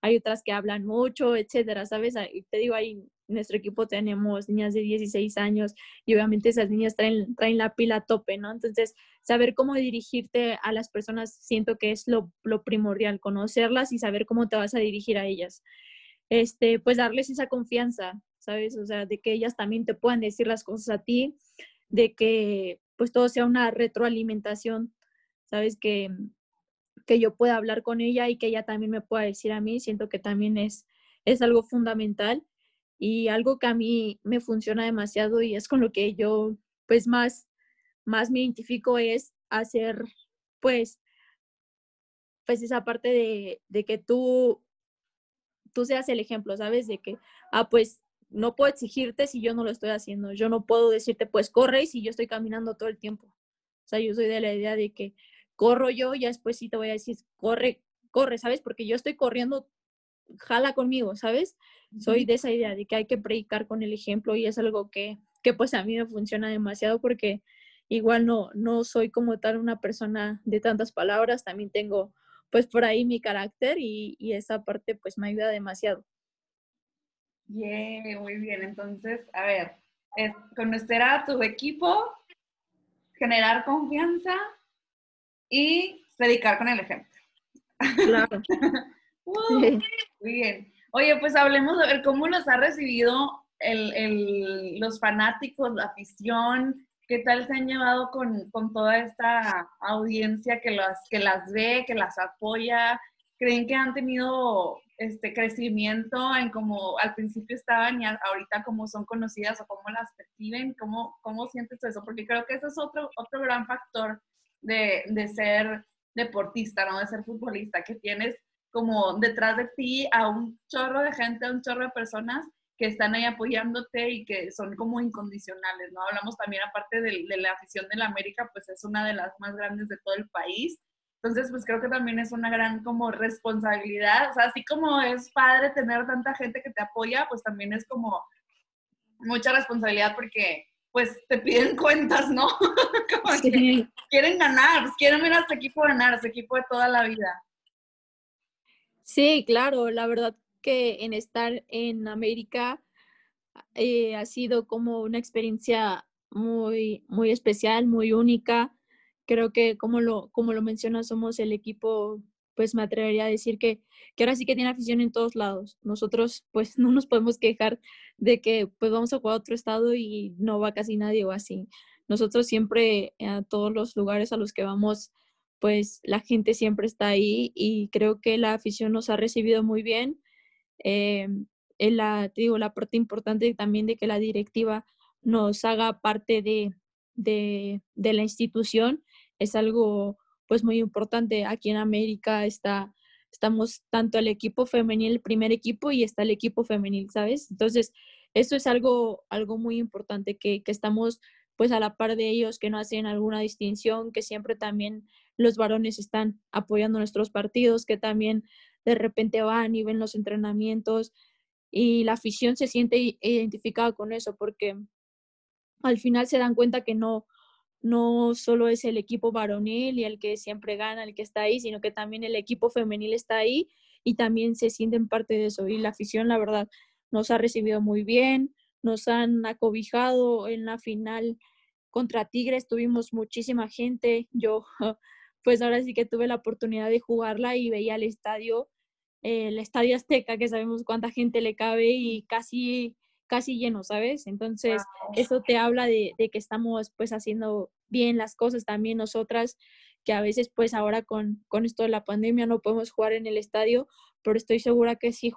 hay otras que hablan mucho, etcétera, ¿sabes? Te digo, ahí en nuestro equipo tenemos niñas de 16 años y obviamente esas niñas traen, traen la pila a tope, ¿no? Entonces, saber cómo dirigirte a las personas siento que es lo, lo primordial, conocerlas y saber cómo te vas a dirigir a ellas. Este, pues darles esa confianza, ¿sabes? O sea, de que ellas también te puedan decir las cosas a ti, de que pues todo sea una retroalimentación, ¿sabes? Que, que yo pueda hablar con ella y que ella también me pueda decir a mí, siento que también es, es algo fundamental y algo que a mí me funciona demasiado y es con lo que yo pues más, más me identifico es hacer pues, pues esa parte de, de que tú, tú seas el ejemplo, ¿sabes? De que, ah, pues no puedo exigirte si yo no lo estoy haciendo. Yo no puedo decirte, pues corre si yo estoy caminando todo el tiempo. O sea, yo soy de la idea de que corro yo, ya después sí te voy a decir, corre, corre, ¿sabes? Porque yo estoy corriendo jala conmigo, ¿sabes? Soy de esa idea de que hay que predicar con el ejemplo y es algo que, que pues a mí me funciona demasiado porque igual no, no soy como tal una persona de tantas palabras, también tengo pues por ahí mi carácter y, y esa parte pues me ayuda demasiado. Bien, muy bien. Entonces, a ver, es conocer a tu equipo, generar confianza y predicar con el ejemplo. Claro. Muy bien. Oye, pues hablemos de ver cómo los ha recibido los fanáticos, la afición, qué tal se han llevado con, toda esta audiencia que las, que las ve, que las apoya. ¿Creen que han tenido este crecimiento en cómo al principio estaban y ahorita cómo son conocidas o cómo las perciben? ¿Cómo, cómo sientes eso? Porque creo que ese es otro, otro gran factor de, de ser deportista, ¿no? De ser futbolista, que tienes como detrás de ti a un chorro de gente, a un chorro de personas que están ahí apoyándote y que son como incondicionales, ¿no? Hablamos también aparte de, la afición de la América, pues es una de las más grandes de todo el país. Entonces, pues creo que también es una gran como responsabilidad, o sea, así como es padre tener tanta gente que te apoya, pues también es como mucha responsabilidad porque pues te piden cuentas, ¿no? como que quieren ganar, pues quieren ver a su equipo ganar, a equipo de toda la vida. Sí, claro, la verdad que en estar en América eh, ha sido como una experiencia muy, muy especial, muy única. Creo que como lo, como lo mencionas, somos el equipo, pues me atrevería a decir que, que ahora sí que tiene afición en todos lados. Nosotros pues no nos podemos quejar de que pues vamos a jugar a otro estado y no va casi nadie o así. Nosotros siempre a todos los lugares a los que vamos pues la gente siempre está ahí y creo que la afición nos ha recibido muy bien. Eh, la, digo, la parte importante también de que la directiva nos haga parte de, de, de, la institución es algo pues muy importante. Aquí en América está, estamos tanto el equipo femenil, el primer equipo, y está el equipo femenil, ¿sabes? Entonces, eso es algo, algo muy importante, que, que estamos pues a la par de ellos, que no hacen alguna distinción, que siempre también los varones están apoyando nuestros partidos, que también de repente van y ven los entrenamientos y la afición se siente identificada con eso porque al final se dan cuenta que no, no solo es el equipo varonil y el que siempre gana, el que está ahí, sino que también el equipo femenil está ahí y también se sienten parte de eso. Y la afición, la verdad, nos ha recibido muy bien, nos han acobijado en la final contra Tigres, tuvimos muchísima gente. Yo pues ahora sí que tuve la oportunidad de jugarla y veía el estadio, el estadio Azteca, que sabemos cuánta gente le cabe y casi, casi lleno, ¿sabes? Entonces, eso te habla de, que estamos pues haciendo bien las cosas también nosotras, que a veces pues ahora con, con esto de la pandemia no podemos jugar en el estadio, pero estoy segura que si,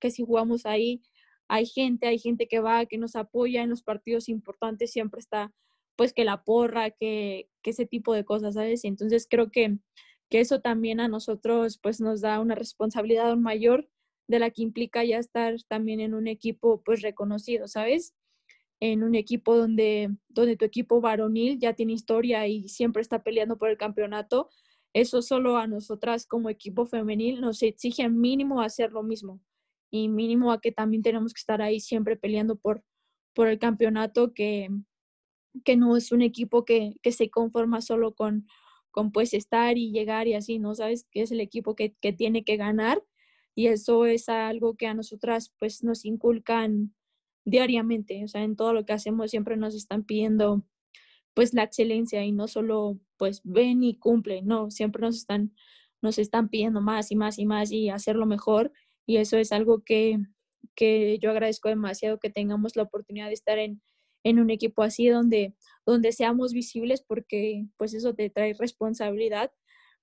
que si jugamos ahí, hay gente, hay gente que va, que nos apoya en los partidos importantes, siempre está pues que la porra, que, que ese tipo de cosas, ¿sabes? Entonces creo que, que eso también a nosotros pues nos da una responsabilidad mayor de la que implica ya estar también en un equipo pues reconocido, ¿sabes? En un equipo donde, donde tu equipo varonil ya tiene historia y siempre está peleando por el campeonato, eso solo a nosotras como equipo femenil nos exige mínimo hacer lo mismo y mínimo a que también tenemos que estar ahí siempre peleando por, por el campeonato que, que no es un equipo que, que se conforma solo con, con pues estar y llegar y así, ¿no? Sabes que es el equipo que, que tiene que ganar y eso es algo que a nosotras pues nos inculcan diariamente, o sea, en todo lo que hacemos siempre nos están pidiendo pues la excelencia y no solo pues ven y cumple, no, siempre nos están nos están pidiendo más y más y más y hacerlo mejor y eso es algo que, que yo agradezco demasiado que tengamos la oportunidad de estar en, en un equipo así donde, donde seamos visibles porque pues eso te trae responsabilidad,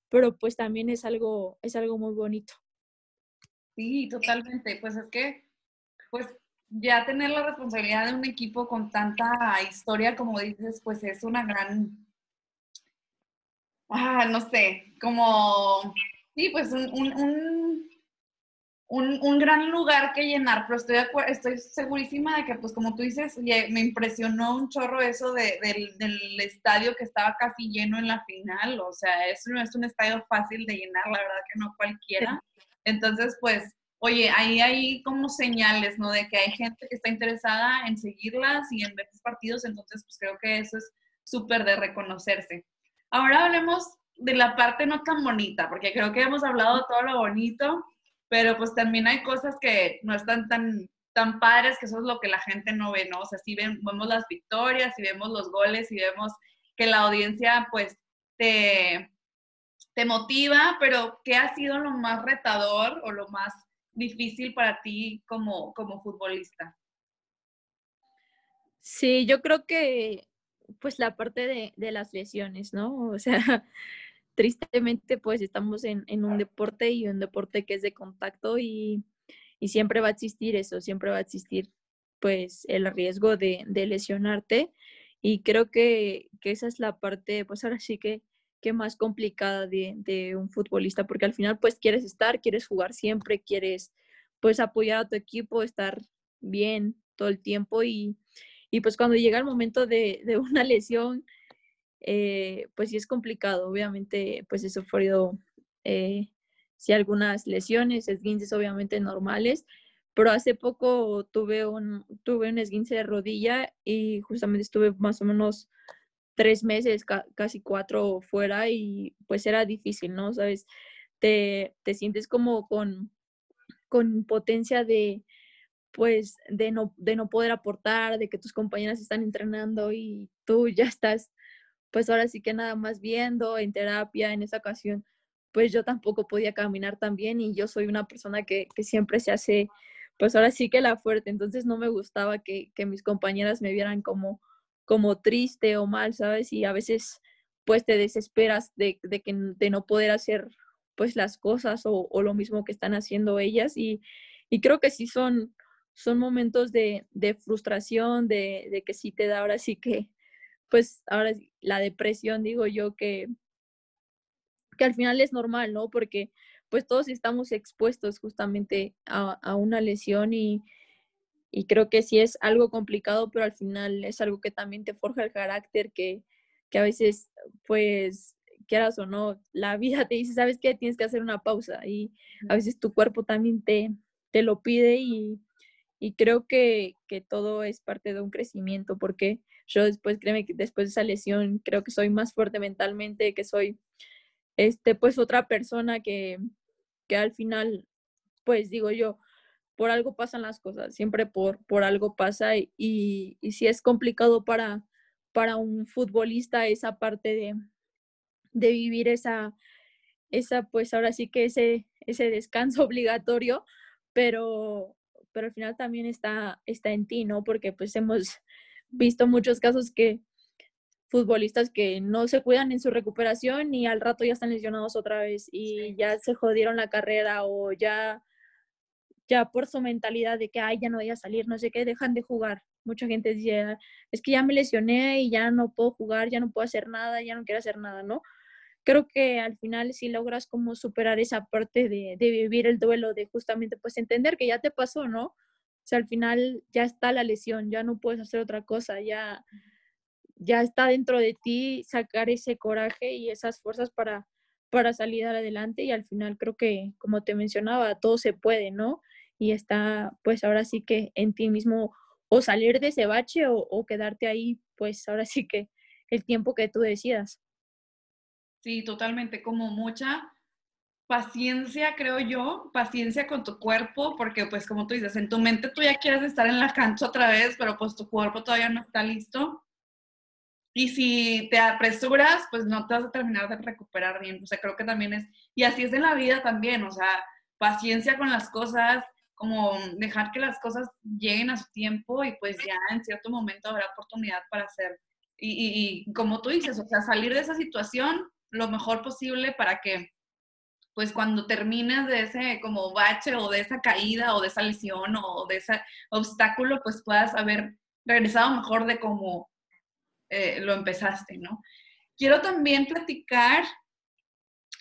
pero pues también es algo, es algo muy bonito. Sí, totalmente. Pues es que, pues ya tener la responsabilidad de un equipo con tanta historia, como dices, pues es una gran, ah, no sé, como, sí, pues un, un, un, un, gran lugar que llenar, pero estoy, estoy segurísima de que, pues como tú dices, me impresionó un chorro eso de, del, del, estadio que estaba casi lleno en la final, o sea, eso no es un estadio fácil de llenar, la verdad que no cualquiera. Entonces, pues, oye, ahí hay como señales, ¿no? De que hay gente que está interesada en seguirlas y en ver sus partidos, entonces, pues creo que eso es súper de reconocerse. Ahora hablemos de la parte no tan bonita, porque creo que hemos hablado de todo lo bonito, pero pues también hay cosas que no están tan, tan padres, que eso es lo que la gente no ve, ¿no? O sea, si vemos las victorias, si vemos los goles, si vemos que la audiencia, pues, te, te motiva, pero ¿qué ha sido lo más retador o lo más difícil para ti como, como futbolista? Sí, yo creo que pues la parte de, de las lesiones, ¿no? O sea, tristemente pues estamos en, en, un deporte y un deporte que es de contacto y, y, siempre va a existir eso, siempre va a existir pues el riesgo de, de lesionarte y creo que, que, esa es la parte, pues ahora sí que que más complicada de, un futbolista, porque al final pues quieres estar, quieres jugar siempre, quieres pues apoyar a tu equipo, estar bien todo el tiempo y, pues cuando llega el momento de, una lesión, eh, pues sí es complicado, obviamente pues he sufrido eh, sí algunas lesiones, esguinces obviamente normales, pero hace poco tuve un, tuve un esguince de rodilla y justamente estuve más o menos tres meses, casi cuatro fuera y pues era difícil, ¿no? Sabes, te, te sientes como con, con potencia de, pues, de no, de no poder aportar, de que tus compañeras están entrenando y tú ya estás, pues ahora sí que nada más viendo en terapia en esa ocasión, pues yo tampoco podía caminar tan bien y yo soy una persona que, que siempre se hace, pues ahora sí que la fuerte, entonces no me gustaba que, que mis compañeras me vieran como como triste o mal, ¿sabes? Y a veces pues te desesperas de, que, de no poder hacer pues las cosas o, o lo mismo que están haciendo ellas y, y, creo que sí son, son momentos de, de frustración, de, de, que sí te da ahora sí que pues ahora la depresión digo yo que, que al final es normal, ¿no? Porque pues todos estamos expuestos justamente a, a una lesión y, y creo que sí es algo complicado, pero al final es algo que también te forja el carácter, que, que a veces, pues, quieras o no, la vida te dice, ¿sabes qué? Tienes que hacer una pausa y a veces tu cuerpo también te, te lo pide y, y creo que, que, todo es parte de un crecimiento porque yo después, créeme que después de esa lesión, creo que soy más fuerte mentalmente, que soy, este, pues, otra persona que, que al final, pues, digo yo, por algo pasan las cosas, siempre por, por algo pasa y, y, si es complicado para, para un futbolista esa parte de, de vivir esa, esa, pues ahora sí que ese, ese descanso obligatorio, pero, pero al final también está, está en ti, ¿no? Porque pues hemos visto muchos casos que futbolistas que no se cuidan en su recuperación y al rato ya están lesionados otra vez y ya se jodieron la carrera o ya, ya por su mentalidad de que, ay, ya no voy a salir, no sé qué, dejan de jugar. Mucha gente dice, es que ya me lesioné y ya no puedo jugar, ya no puedo hacer nada, ya no quiero hacer nada, ¿no? Creo que al final si logras como superar esa parte de, de vivir el duelo, de justamente pues entender que ya te pasó, ¿no? O sea, al final ya está la lesión, ya no puedes hacer otra cosa, ya ya está dentro de ti sacar ese coraje y esas fuerzas para, para salir adelante y al final creo que, como te mencionaba, todo se puede, ¿no? Y está pues ahora sí que en ti mismo o salir de ese bache o, quedarte ahí, pues ahora sí que el tiempo que tú decidas. Sí, totalmente, como mucha paciencia, creo yo, paciencia con tu cuerpo, porque pues como tú dices, en tu mente tú ya quieres estar en la cancha otra vez, pero pues tu cuerpo todavía no está listo. Y si te apresuras, pues no te vas a terminar de recuperar bien. O sea, creo que también es, y así es en la vida también, o sea, paciencia con las cosas, como dejar que las cosas lleguen a su tiempo y pues ya en cierto momento habrá oportunidad para hacer. Y, como tú dices, o sea, salir de esa situación lo mejor posible para que pues cuando termines de ese como bache o de esa caída o de esa lesión o de ese obstáculo, pues puedas haber regresado mejor de como eh, lo empezaste, ¿no? Quiero también platicar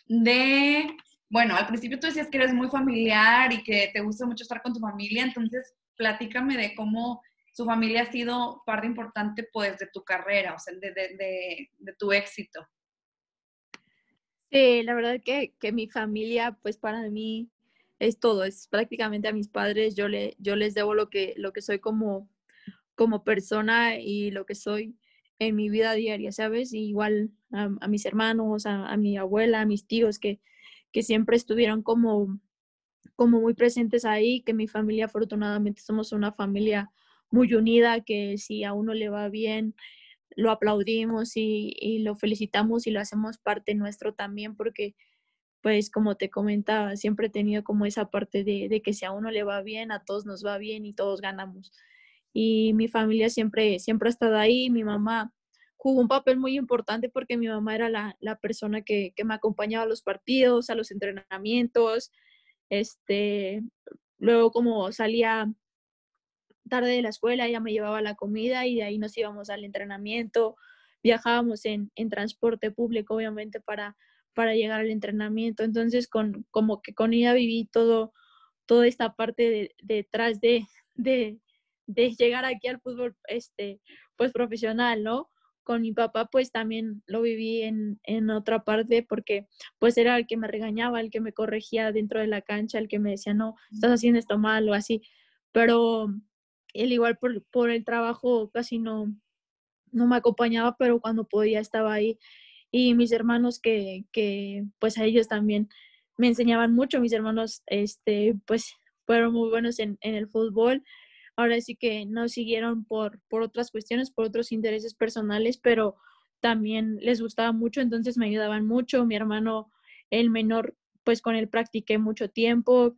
de, bueno, al principio tú decías que eres muy familiar y que te gusta mucho estar con tu familia, entonces platícame de cómo su familia ha sido parte importante pues de tu carrera, o sea, de, de, tu éxito. Sí, la verdad que, que, mi familia, pues para mí es todo, es prácticamente a mis padres, yo, le, yo les debo lo que, lo que soy como, como persona y lo que soy en mi vida diaria, ¿sabes? igual a, mis hermanos, a, mi abuela, a mis tíos que, que siempre estuvieron como, como muy presentes ahí, que mi familia afortunadamente somos una familia muy unida, que si a uno le va bien, lo aplaudimos y, lo felicitamos y lo hacemos parte nuestro también, porque pues como te comentaba, siempre he tenido como esa parte de, de, que si a uno le va bien, a todos nos va bien y todos ganamos y mi familia siempre, siempre ha estado ahí. Mi mamá jugó un papel muy importante porque mi mamá era la, la persona que, que, me acompañaba a los partidos, a los entrenamientos. Este, luego como salía tarde de la escuela, ella me llevaba la comida y de ahí nos íbamos al entrenamiento. Viajábamos en, en transporte público, obviamente, para, para llegar al entrenamiento. Entonces, con, como que con ella viví todo, toda esta parte detrás de, de, de llegar aquí al fútbol este, pues profesional, ¿no? Con mi papá pues también lo viví en, en, otra parte porque pues era el que me regañaba, el que me corregía dentro de la cancha, el que me decía, no, estás haciendo esto mal o así, pero él igual por, por el trabajo casi no, no me acompañaba, pero cuando podía estaba ahí. Y mis hermanos que, que pues a ellos también me enseñaban mucho, mis hermanos este pues fueron muy buenos en, en el fútbol ahora sí que no siguieron por, por otras cuestiones, por otros intereses personales, pero también les gustaba mucho, entonces me ayudaban mucho. Mi hermano, el menor, pues con él practiqué mucho tiempo,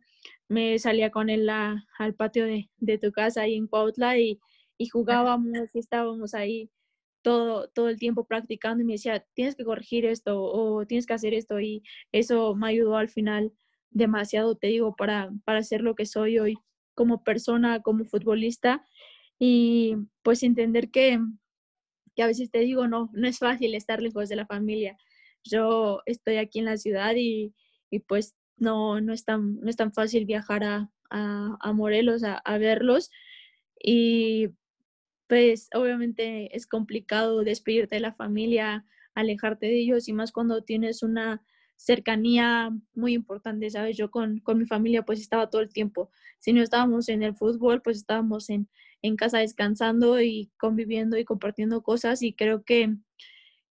me salía con él al patio de, de, tu casa ahí en Cuautla y, y jugábamos y estábamos ahí todo, todo el tiempo practicando y me decía, tienes que corregir esto o tienes que hacer esto y eso me ayudó al final demasiado, te digo, para, para ser lo que soy hoy como persona, como futbolista y pues entender que, que a veces te digo, no, no es fácil estar lejos de la familia. Yo estoy aquí en la ciudad y, y pues no, no, es tan, no es tan fácil viajar a, a, a Morelos a, a, verlos y pues obviamente es complicado despedirte de la familia, alejarte de ellos y más cuando tienes una cercanía muy importante, ¿sabes? Yo con, con, mi familia pues estaba todo el tiempo. Si no estábamos en el fútbol, pues estábamos en, en casa descansando y conviviendo y compartiendo cosas y creo que,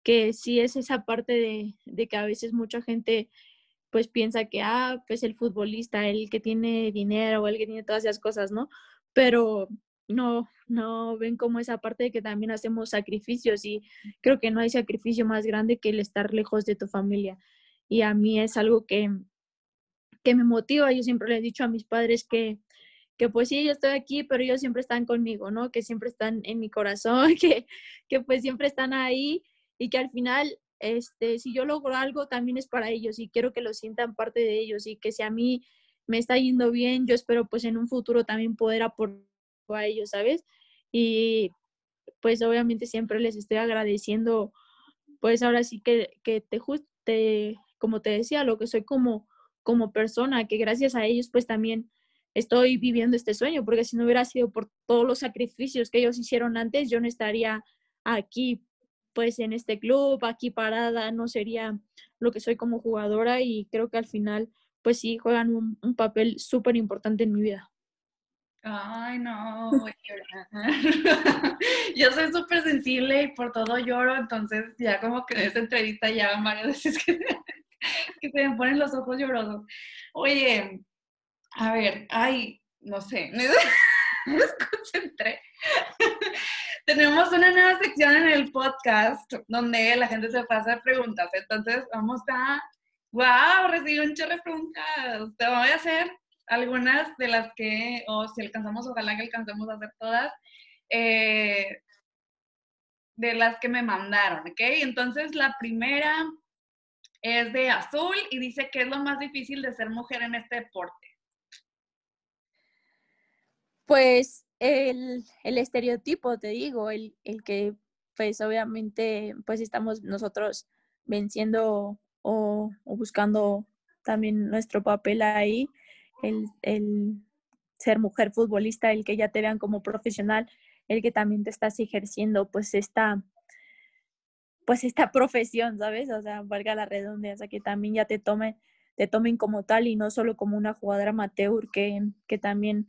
que sí es esa parte de, de que a veces mucha gente pues piensa que, ah, pues el futbolista, el que tiene dinero, el que tiene todas esas cosas, ¿no? Pero no, no ven como esa parte de que también hacemos sacrificios y creo que no hay sacrificio más grande que el estar lejos de tu familia y a mí es algo que, que me motiva. Yo siempre le he dicho a mis padres que, que pues sí, yo estoy aquí, pero ellos siempre están conmigo, ¿no? Que siempre están en mi corazón, que, que pues siempre están ahí y que al final, este, si yo logro algo, también es para ellos y quiero que lo sientan parte de ellos y que si a mí me está yendo bien, yo espero pues en un futuro también poder aportar a ellos, ¿sabes? Y pues obviamente siempre les estoy agradeciendo, pues ahora sí que, que te, te, como te decía, lo que soy como, como persona, que gracias a ellos pues también estoy viviendo este sueño, porque si no hubiera sido por todos los sacrificios que ellos hicieron antes, yo no estaría aquí pues en este club, aquí parada, no sería lo que soy como jugadora y creo que al final pues sí juegan un, papel súper importante en mi vida. Ay, no, Yo soy súper sensible y por todo lloro, entonces ya como que en esta entrevista ya varias veces que, que se me ponen los ojos llorosos. Oye, a ver, ay, no sé, me desconcentré. Tenemos una nueva sección en el podcast donde la gente se pasa preguntas, entonces vamos a, wow, recibí un chorro de preguntas. Te voy a hacer algunas de las que, o si alcanzamos, ojalá que alcancemos a hacer todas, eh, de las que me mandaron, ¿ok? Entonces, la primera es de Azul y dice que es lo más difícil de ser mujer en este deporte. Pues el, el estereotipo, te digo, el, el, que pues obviamente pues estamos nosotros venciendo o, o buscando también nuestro papel ahí el, ser mujer futbolista, el que ya te vean como profesional, el que también te estás ejerciendo pues esta, pues esta profesión, ¿sabes? O sea, valga la redundancia, que también ya te tomen, te tomen como tal y no solo como una jugadora amateur, que, que también,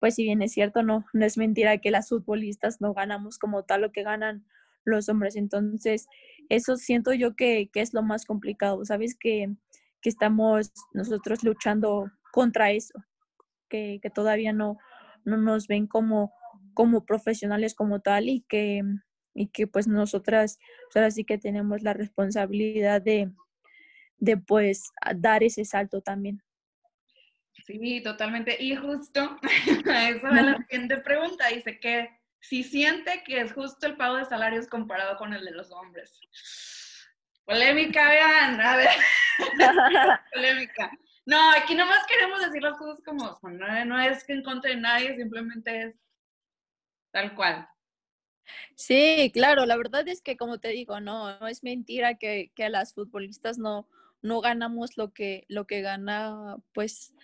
pues si bien es cierto, no, no es mentira que las futbolistas no ganamos como tal lo que ganan los hombres. Entonces, eso siento yo que, que es lo más complicado, ¿sabes? Que, que estamos nosotros luchando contra eso, que, todavía no, no nos ven como, como profesionales como tal y que, y que pues nosotras pues, ahora sí que tenemos la responsabilidad de, de pues dar ese salto también. Sí, totalmente. Y justo eso es la siguiente pregunta. Dice que si siente que es justo el pago de salarios comparado con el de los hombres. Polémica, vean, a ver. Polémica. No, aquí nomás queremos decir las cosas como son. No, es que en contra de nadie, simplemente es tal cual. Sí, claro, la verdad es que como te digo, no, no es mentira que, que las futbolistas no, no ganamos lo que, lo que gana pues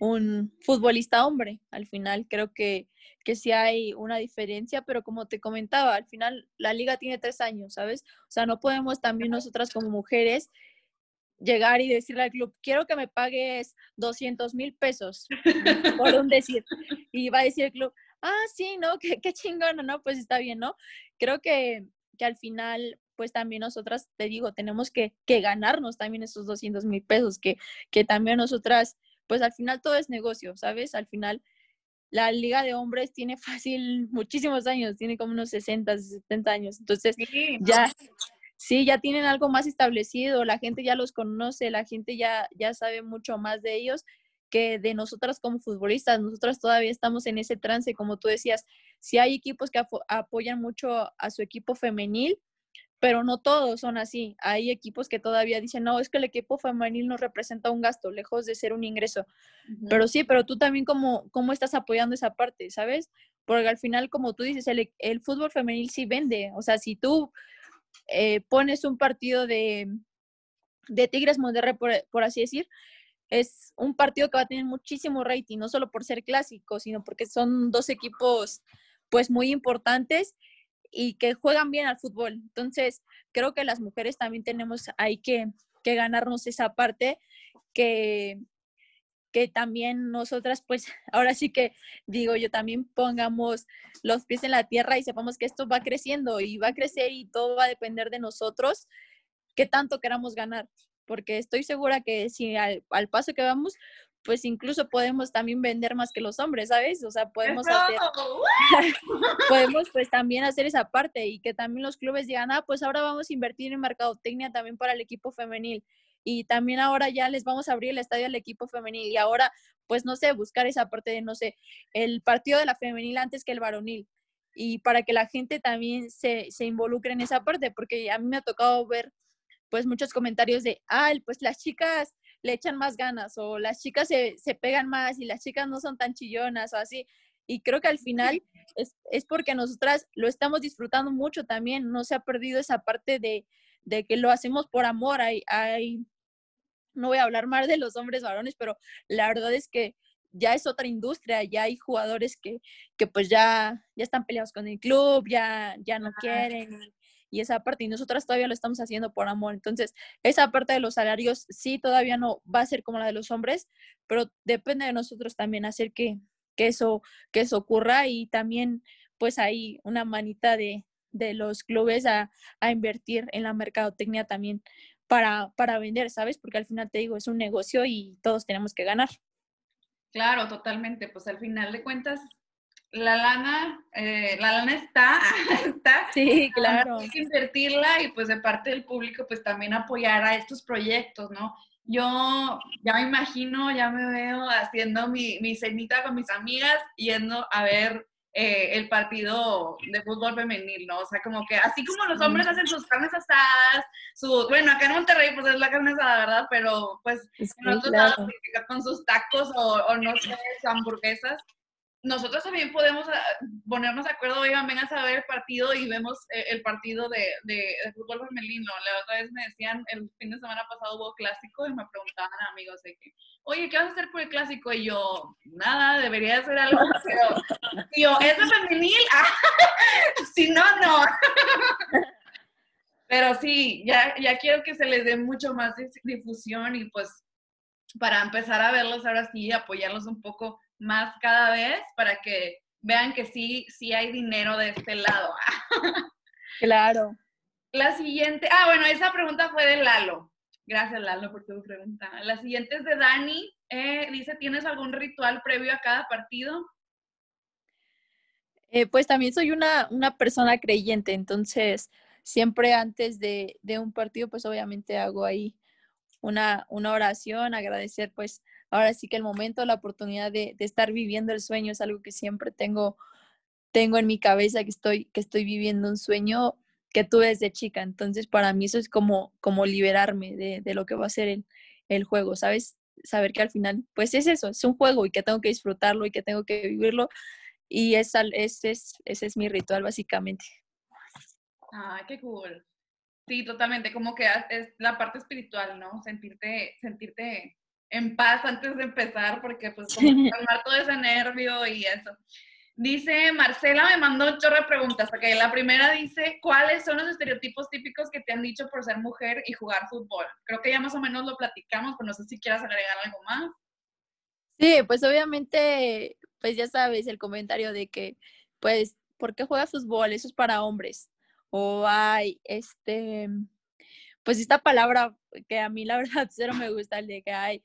un futbolista hombre. Al final creo que, que sí hay una diferencia, pero como te comentaba, al final la liga tiene tres años, ¿sabes? O sea, no podemos también nosotras como mujeres llegar y decirle al club, quiero que me pagues 200 mil pesos, por un decir. Y va a decir el club, ah, sí, ¿no? Qué, qué chingón, ¿no? Pues está bien, ¿no? Creo que, que al final, pues también nosotras, te digo, tenemos que, que ganarnos también esos 200 mil pesos, que, que también nosotras, pues al final todo es negocio, ¿sabes? Al final la liga de hombres tiene fácil muchísimos años, tiene como unos 60, 70 años. Entonces, ya, sí, ya tienen algo más establecido, la gente ya los conoce, la gente ya, ya sabe mucho más de ellos que de nosotras como futbolistas. Nosotras todavía estamos en ese trance, como tú decías, si hay equipos que apoyan mucho a su equipo femenil, pero no todos son así. Hay equipos que todavía dicen, no, es que el equipo femenil no representa un gasto, lejos de ser un ingreso. Pero sí, pero tú también cómo, cómo estás apoyando esa parte, ¿sabes? Porque al final, como tú dices, el, el fútbol femenil sí vende. O sea, si tú eh, pones un partido de, de Tigres Monterrey, por, así decir, es un partido que va a tener muchísimo rating, no solo por ser clásico, sino porque son dos equipos pues muy importantes y que juegan bien al fútbol. Entonces, creo que las mujeres también tenemos ahí que, que ganarnos esa parte que, que también nosotras, pues ahora sí que digo yo, también pongamos los pies en la tierra y sepamos que esto va creciendo y va a crecer y todo va a depender de nosotros, qué tanto queramos ganar, porque estoy segura que si al, paso que vamos, pues incluso podemos también vender más que los hombres, ¿sabes? O sea, podemos hacer, podemos pues también hacer esa parte y que también los clubes digan, ah, pues ahora vamos a invertir en mercadotecnia también para el equipo femenil y también ahora ya les vamos a abrir el estadio al equipo femenil y ahora, pues no sé, buscar esa parte de, no sé, el partido de la femenil antes que el varonil. y para que la gente también se, se involucre en esa parte, porque a mí me ha tocado ver pues muchos comentarios de, ay, pues las chicas le echan más ganas o las chicas se, se, pegan más y las chicas no son tan chillonas o así. Y creo que al final es, es, porque nosotras lo estamos disfrutando mucho también, no se ha perdido esa parte de, de que lo hacemos por amor. Hay, hay, no voy a hablar más de los hombres varones, pero la verdad es que ya es otra industria, ya hay jugadores que, que pues ya, ya están peleados con el club, ya, ya no quieren y esa parte, y nosotras todavía lo estamos haciendo por amor. Entonces, esa parte de los salarios sí todavía no va a ser como la de los hombres, pero depende de nosotros también hacer que, que, eso, que eso ocurra y también pues hay una manita de, de los clubes a, a, invertir en la mercadotecnia también para, para vender, ¿sabes? Porque al final te digo, es un negocio y todos tenemos que ganar. Claro, totalmente. Pues al final de cuentas, la lana, eh, la lana está, está. Sí, claro. Hay que invertirla y pues de parte del público pues también apoyar a estos proyectos, ¿no? Yo ya me imagino, ya me veo haciendo mi, mi cenita con mis amigas, yendo a ver eh, el partido de fútbol femenil, ¿no? O sea, como que así como los hombres hacen sus carnes asadas, su, bueno, acá en Monterrey pues es la carne asada, ¿verdad? Pero pues sí, en otros lados con sus tacos o, o no sé, hamburguesas, nosotros también podemos ah, ponernos de acuerdo, oigan, vengan a ver el partido y vemos eh, el partido de, de, fútbol femenino. La otra vez me decían, el fin de semana pasado hubo clásico y me preguntaban amigos oye, ¿qué vas a hacer por el clásico? Y yo, nada, debería hacer algo, pero, ¿es de femenil? si no, no. pero sí, ya, ya quiero que se les dé mucho más difusión y pues para empezar a verlos ahora sí, apoyarlos un poco más cada vez para que vean que sí, sí hay dinero de este lado. claro. La siguiente, ah, bueno, esa pregunta fue de Lalo. Gracias, Lalo, por tu pregunta. La siguiente es de Dani. Eh, dice, ¿tienes algún ritual previo a cada partido? Eh, pues también soy una, una, persona creyente, entonces siempre antes de, de, un partido, pues obviamente hago ahí una, una oración, agradecer pues ahora sí que el momento, la oportunidad de, estar viviendo el sueño es algo que siempre tengo, tengo en mi cabeza, que estoy, que estoy viviendo un sueño que tuve desde chica. Entonces, para mí eso es como, como liberarme de, de lo que va a ser el, el, juego, ¿sabes? Saber que al final, pues es eso, es un juego y que tengo que disfrutarlo y que tengo que vivirlo. Y esa, ese, es, ese es mi ritual, básicamente. Ah, qué cool. Sí, totalmente, como que es la parte espiritual, ¿no? Sentirte, sentirte en paz antes de empezar, porque pues como calmar todo ese nervio y eso. Dice, Marcela me mandó un chorro de preguntas. Ok, la primera dice, ¿cuáles son los estereotipos típicos que te han dicho por ser mujer y jugar fútbol? Creo que ya más o menos lo platicamos, pero no sé si quieras agregar algo más. Sí, pues obviamente, pues ya sabes, el comentario de que, pues, ¿por qué juega fútbol? Eso es para hombres. O hay, este, pues esta palabra que a mí la verdad cero me gusta, el de que hay,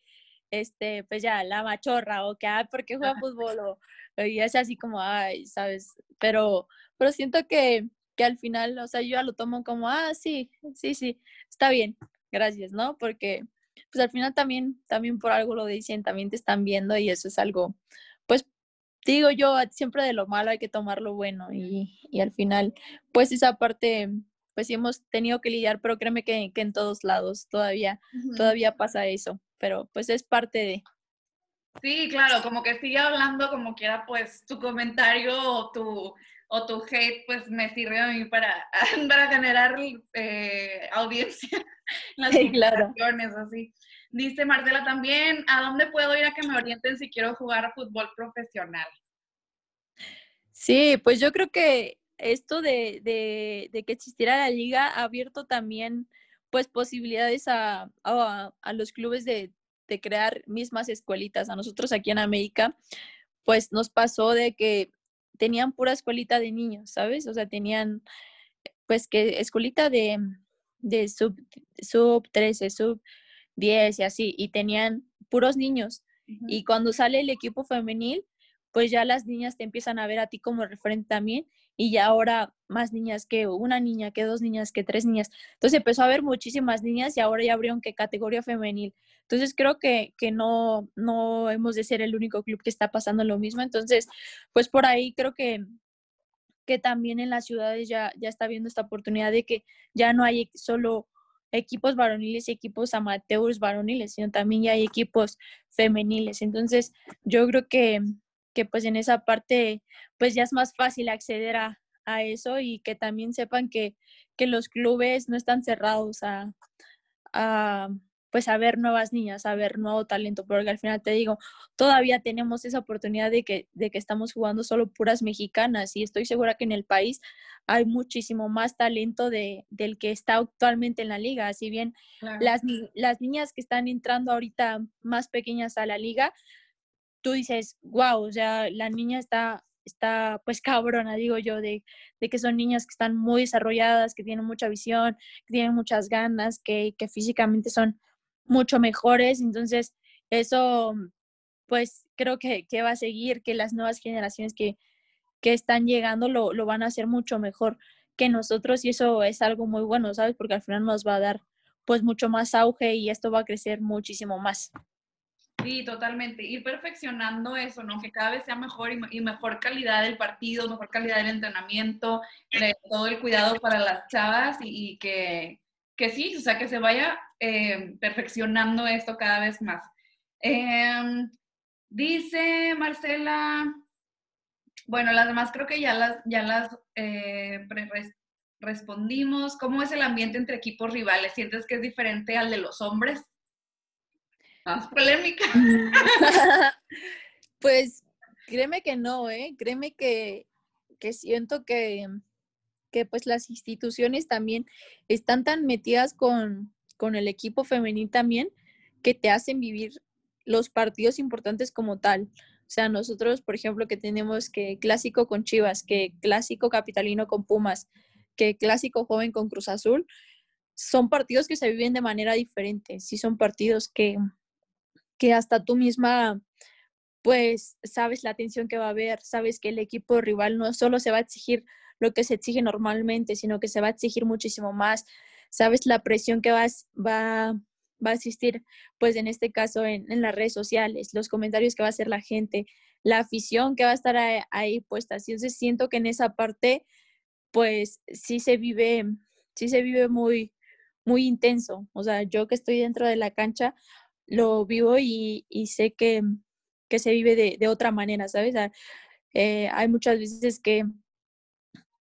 este, pues ya, la machorra, o que, ay, ¿por qué juega fútbol? O, y es así como, ay, ¿sabes? Pero, pero siento que, que al final, o sea, yo ya lo tomo como, ah, sí, sí, sí, está bien, gracias, ¿no? Porque, pues al final también, también por algo lo dicen, también te están viendo y eso es algo, pues digo yo, siempre de lo malo hay que tomar lo bueno y, y al final, pues esa parte pues sí hemos tenido que lidiar, pero créeme que, que en todos lados todavía, uh -huh. todavía pasa eso, pero pues es parte de... Sí, claro, como que sigue hablando como quiera, pues tu comentario o tu, o tu hate, pues me sirve a mí para, para generar eh, audiencia. Las sí, claro. así. Dice Marcela también, ¿a dónde puedo ir a que me orienten si quiero jugar a fútbol profesional? Sí, pues yo creo que esto de, de, de, que existiera la liga ha abierto también pues posibilidades a, a, a los clubes de, de, crear mismas escuelitas. A nosotros aquí en América pues nos pasó de que tenían pura escuelita de niños, ¿sabes? O sea, tenían pues que escuelita de, de sub, sub 13, sub 10 y así, y tenían puros niños. Uh -huh. Y cuando sale el equipo femenil, pues ya las niñas te empiezan a ver a ti como referente también y ya ahora más niñas que una niña, que dos niñas, que tres niñas. Entonces empezó a haber muchísimas niñas y ahora ya abrieron categoría femenil. Entonces creo que, que no, no hemos de ser el único club que está pasando lo mismo. Entonces, pues por ahí creo que, que también en las ciudades ya, ya está viendo esta oportunidad de que ya no hay solo equipos varoniles y equipos amateurs varoniles, sino también ya hay equipos femeniles. Entonces, yo creo que, que pues en esa parte, pues ya es más fácil acceder a, a eso y que también sepan que, que los clubes no están cerrados a, a, pues a ver nuevas niñas, a ver nuevo talento, porque al final te digo, todavía tenemos esa oportunidad de que, de que estamos jugando solo puras mexicanas y estoy segura que en el país hay muchísimo más talento de, del que está actualmente en la liga. Si bien las, las niñas que están entrando ahorita más pequeñas a la liga, tú dices, wow, o sea, la niña está está pues cabrona, digo yo, de, de, que son niñas que están muy desarrolladas, que tienen mucha visión, que tienen muchas ganas, que, que físicamente son mucho mejores. Entonces, eso pues creo que, que va a seguir, que las nuevas generaciones que, que están llegando lo, lo, van a hacer mucho mejor que nosotros y eso es algo muy bueno, ¿sabes? Porque al final nos va a dar pues mucho más auge y esto va a crecer muchísimo más. Sí, totalmente. Ir perfeccionando eso, ¿no? Que cada vez sea mejor y, mejor calidad del partido, mejor calidad del entrenamiento, todo el cuidado para las chavas y, que, que, sí, o sea, que se vaya eh, perfeccionando esto cada vez más. Em, dice Marcela, bueno, las demás creo que ya las, ya las eh, respondimos. ¿Cómo es el ambiente entre equipos rivales? ¿Sientes que es diferente al de los hombres? Más polémica. pues créeme que no, ¿eh? Créeme que, que siento que, que, pues las instituciones también están tan metidas con, con el equipo femenil también que te hacen vivir los partidos importantes como tal. O sea, nosotros, por ejemplo, que tenemos que clásico con Chivas, que clásico capitalino con Pumas, que clásico joven con Cruz Azul, son partidos que se viven de manera diferente. Sí son partidos que, que hasta tú misma pues sabes la atención que va a haber, sabes que el equipo rival no solo se va a exigir lo que se exige normalmente, sino que se va a exigir muchísimo más, sabes la presión que vas, va, va a existir, pues en este caso en, en, las redes sociales, los comentarios que va a hacer la gente, la afición que va a estar ahí, ahí puesta. Entonces siento que en esa parte, pues sí se vive, sí se vive muy, muy intenso. O sea, yo que estoy dentro de la cancha, lo vivo y, y sé que, que, se vive de, de otra manera, ¿sabes? Eh, hay muchas veces que,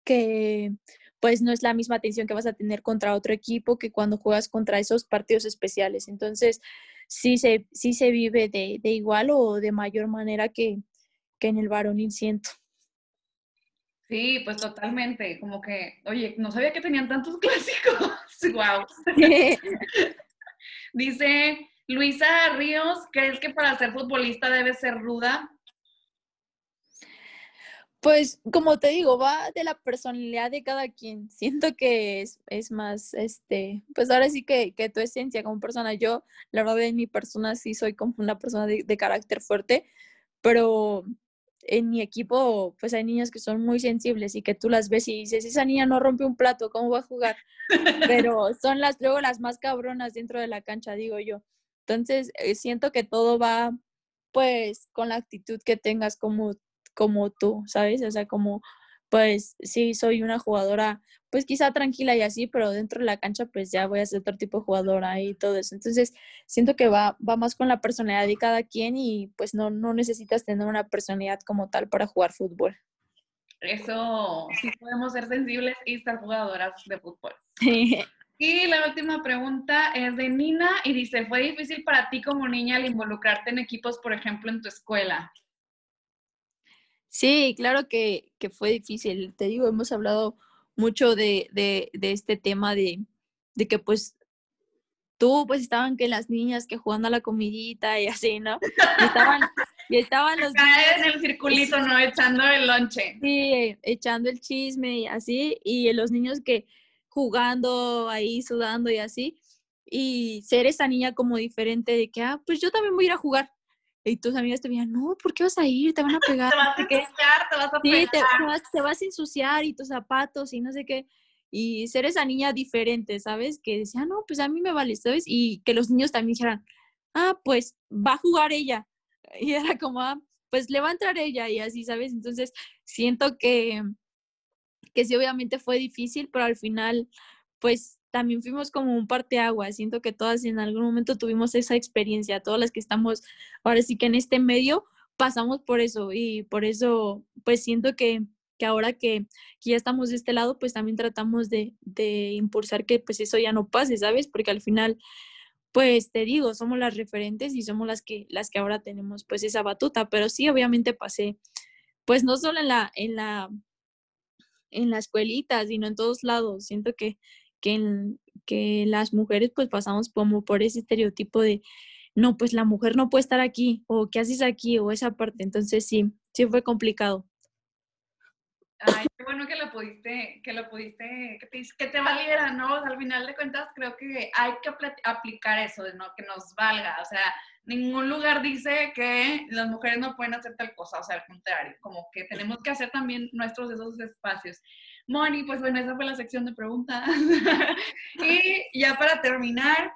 que pues no es la misma atención que vas a tener contra otro equipo que cuando juegas contra esos partidos especiales. Entonces, sí se, sí se vive de, de igual o de mayor manera que, que en el varonil siento. Sí, pues totalmente, como que, oye, no sabía que tenían tantos clásicos. wow. Dice Luisa Ríos, ¿crees que para ser futbolista debe ser ruda? Pues como te digo, va de la personalidad de cada quien. Siento que es, es más, este, pues ahora sí que, que, tu esencia como persona. Yo, la verdad, en mi persona sí soy como una persona de, de carácter fuerte, pero en mi equipo, pues hay niñas que son muy sensibles y que tú las ves y dices, esa niña no rompe un plato, ¿cómo va a jugar? Pero son las, luego las más cabronas dentro de la cancha, digo yo. Entonces, eh, siento que todo va, pues, con la actitud que tengas como, como tú, ¿sabes? O sea, como, pues, sí, soy una jugadora, pues, quizá tranquila y así, pero dentro de la cancha, pues, ya voy a ser otro tipo de jugadora y todo eso. Entonces, siento que va, va más con la personalidad de cada quien y, pues, no, no necesitas tener una personalidad como tal para jugar fútbol. Eso, sí podemos ser sensibles y estar jugadoras de fútbol. Y la última pregunta es de Nina y dice, ¿fue difícil para ti como niña al involucrarte en equipos, por ejemplo, en tu escuela? Sí, claro que, que fue difícil. Te digo, hemos hablado mucho de, de, de este tema de, de, que pues tú pues estaban que las niñas que jugando a la comidita y así, ¿no? Y estaban, y estaban los niños, en el circulito, ¿no? Echando el lonche. Sí, echando el chisme y así, y los niños que jugando ahí, sudando y así, y ser esa niña como diferente de que, ah, pues yo también voy a ir a jugar. Y tus amigas te dirían, no, ¿por qué vas a ir? Te van a pegar. te vas a ensuciar, te vas a pegar. Sí, te, vas, te vas a ensuciar y tus zapatos y no sé qué y ser esa niña diferente, ¿sabes? Que decía, no, pues a mí me vale, ¿sabes? Y que los niños también dijeran, ah, pues va a jugar ella. Y era como, ah, pues le va a entrar ella y así, ¿sabes? Entonces, siento que, que sí obviamente fue difícil, pero al final pues también fuimos como un parteaguas. Siento que todas en algún momento tuvimos esa experiencia, todas las que estamos ahora sí que en este medio pasamos por eso y por eso pues siento que, que ahora que, ya estamos de este lado pues también tratamos de, de impulsar que pues eso ya no pase, ¿sabes? Porque al final pues te digo, somos las referentes y somos las que, las que ahora tenemos pues esa batuta, pero sí, obviamente pasé, pues no solo en la, en la escuelita, sino en todos lados. Siento que, que, en, que las mujeres pues pasamos como por ese estereotipo de, no, pues la mujer no puede estar aquí, o qué haces aquí, o esa parte. Entonces sí, sí fue complicado. Ay, qué bueno que lo pudiste, que lo pudiste, que te, valiera, ¿no? al final de cuentas creo que hay que aplicar eso, ¿no? Que nos valga, o sea, ningún lugar dice que las mujeres no pueden hacer tal cosa, o sea, al contrario, como que tenemos que hacer también nuestros esos espacios. Moni, pues bueno, esa fue la sección de preguntas. y ya para terminar,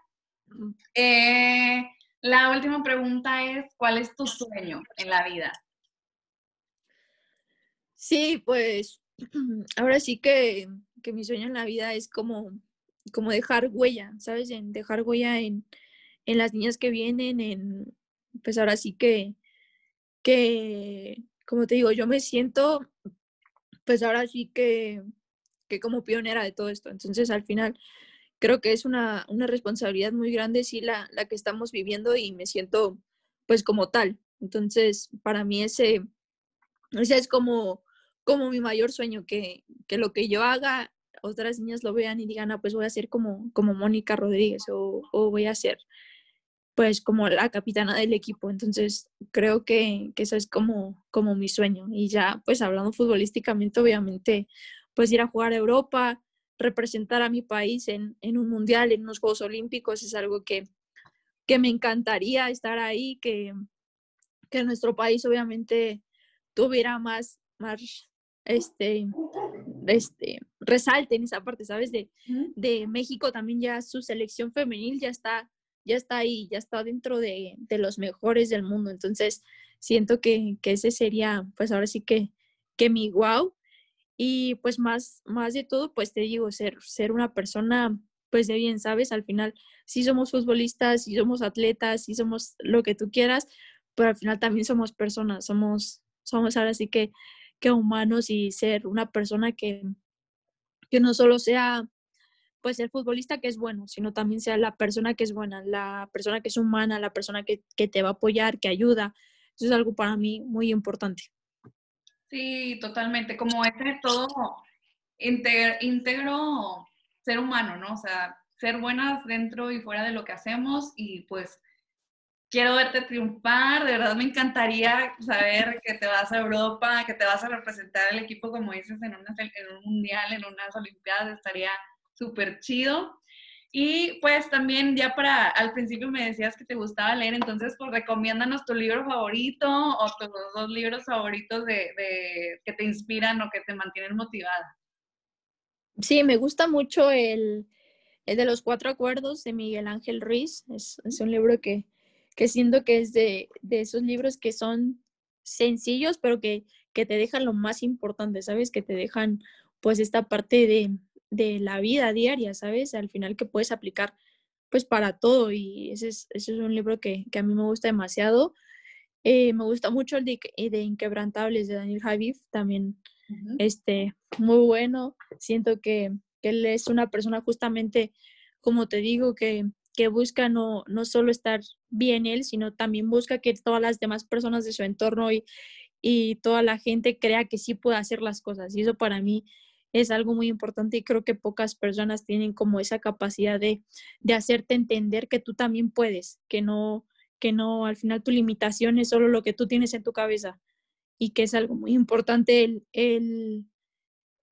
eh, la última pregunta es, ¿cuál es tu sueño en la vida? Sí, pues ahora sí que, mi sueño en la vida es como, como dejar huella, ¿sabes? En dejar huella en, las niñas que vienen, en, pues ahora sí que, que, como te digo, yo me siento, pues ahora sí que, que como pionera de todo esto. Entonces, al final, creo que es una, una responsabilidad muy grande, sí, la, la que estamos viviendo y me siento, pues, como tal. Entonces, para mí ese, ese es como como mi mayor sueño, que, que lo que yo haga, otras niñas lo vean y digan, ah, pues voy a ser como, como Mónica Rodríguez o, o, voy a ser pues como la capitana del equipo. Entonces creo que, que, eso es como, como mi sueño. Y ya pues hablando futbolísticamente, obviamente, pues ir a jugar a Europa, representar a mi país en, en un mundial, en unos Juegos Olímpicos, es algo que, que me encantaría estar ahí, que, que nuestro país obviamente tuviera más, más este, este, resalten esa parte, ¿sabes? De, de México también ya su selección femenil ya está, ya está ahí, ya está dentro de, de los mejores del mundo. Entonces, siento que, que, ese sería, pues ahora sí que, que mi wow. Y pues más, más de todo, pues te digo, ser, ser una persona pues de bien, ¿sabes? Al final, sí somos futbolistas, sí somos atletas, sí somos lo que tú quieras, pero al final también somos personas, somos, somos ahora sí que que humanos y ser una persona que, que no solo sea pues el futbolista que es bueno, sino también sea la persona que es buena, la persona que es humana, la persona que, que te va a apoyar, que ayuda. Eso es algo para mí muy importante. Sí, totalmente. Como ese todo íntegro ser humano, ¿no? O sea, ser buenas dentro y fuera de lo que hacemos y pues quiero verte triunfar, de verdad me encantaría saber que te vas a Europa, que te vas a representar el equipo, como dices, en, un mundial, en unas olimpiadas, estaría súper chido. Y pues también ya para, al principio me decías que te gustaba leer, entonces pues recomiéndanos tu libro favorito o tus dos libros favoritos de, que te inspiran o que te mantienen motivada. Sí, me gusta mucho el, de los cuatro acuerdos de Miguel Ángel Ruiz. Es un libro que, que siento que es de, esos libros que son sencillos, pero que, que, te dejan lo más importante, ¿sabes? Que te dejan pues esta parte de, de, la vida diaria, ¿sabes? Al final que puedes aplicar pues para todo y ese es, ese es un libro que, que, a mí me gusta demasiado. Eh, me gusta mucho el de, de, Inquebrantables de Daniel Javif, también este, muy bueno. Siento que, que él es una persona justamente, como te digo, que, que busca no, no solo estar bien él, sino también busca que todas las demás personas de su entorno y, y toda la gente crea que sí puede hacer las cosas. Y eso para mí es algo muy importante y creo que pocas personas tienen como esa capacidad de, de hacerte entender que tú también puedes, que no, que no, al final tu limitación es solo lo que tú tienes en tu cabeza y que es algo muy importante el, el,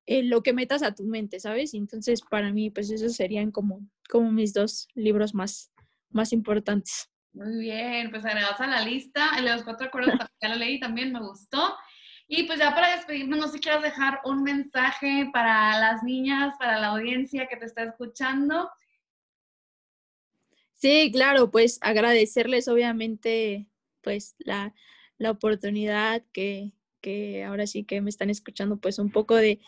lo que metas a tu mente, ¿sabes? Entonces, para mí, pues esos serían como, como mis dos libros más, más importantes. Muy bien, pues agregados a la lista. El de los cuatro acuerdos ya lo leí, también me gustó. Y pues ya para despedirnos, no sé si quieres dejar un mensaje para las niñas, para la audiencia que te está escuchando. Sí, claro, pues agradecerles obviamente pues la, la oportunidad que, que ahora sí que me están escuchando pues un poco de,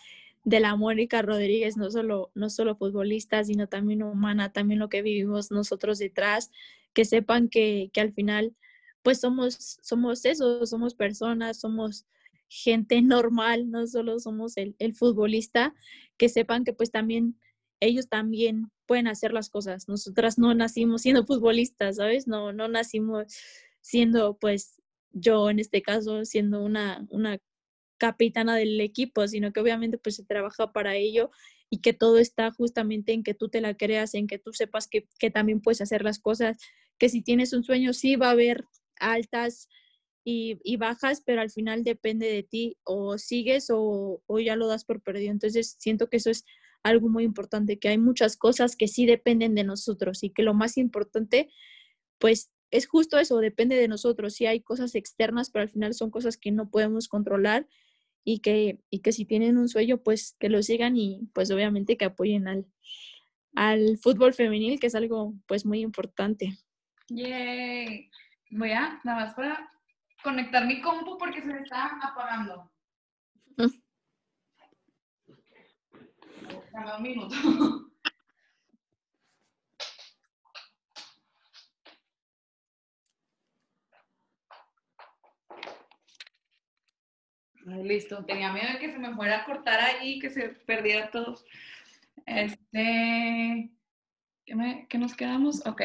de la Mónica Rodríguez, no solo, no solo futbolista, sino también humana, también lo que vivimos nosotros detrás, que sepan que, que al final, pues somos, somos eso, somos personas, somos gente normal, no solo somos el, el futbolista, que sepan que pues también ellos también pueden hacer las cosas. Nosotras no nacimos siendo futbolistas, ¿sabes? No, no nacimos siendo, pues, yo en este caso, siendo una, una capitana del equipo, sino que obviamente pues se trabaja para ello y que todo está justamente en que tú te la creas, en que tú sepas que, que también puedes hacer las cosas, que si tienes un sueño sí va a haber altas y, y bajas, pero al final depende de ti, o sigues o, o ya lo das por perdido. Entonces siento que eso es algo muy importante, que hay muchas cosas que sí dependen de nosotros y que lo más importante, pues es justo eso, depende de nosotros. Sí hay cosas externas, pero al final son cosas que no podemos controlar y que, y que si tienen un sueño, pues que lo sigan y pues obviamente que apoyen al, al fútbol femenil, que es algo pues muy importante. Yay. Voy a, nada más para conectar mi compu porque se me está apagando. Dame un minuto. listo, tenía miedo de que se me fuera a cortar ahí, que se perdiera todo. Este, ¿qué, me, qué nos quedamos? Ok.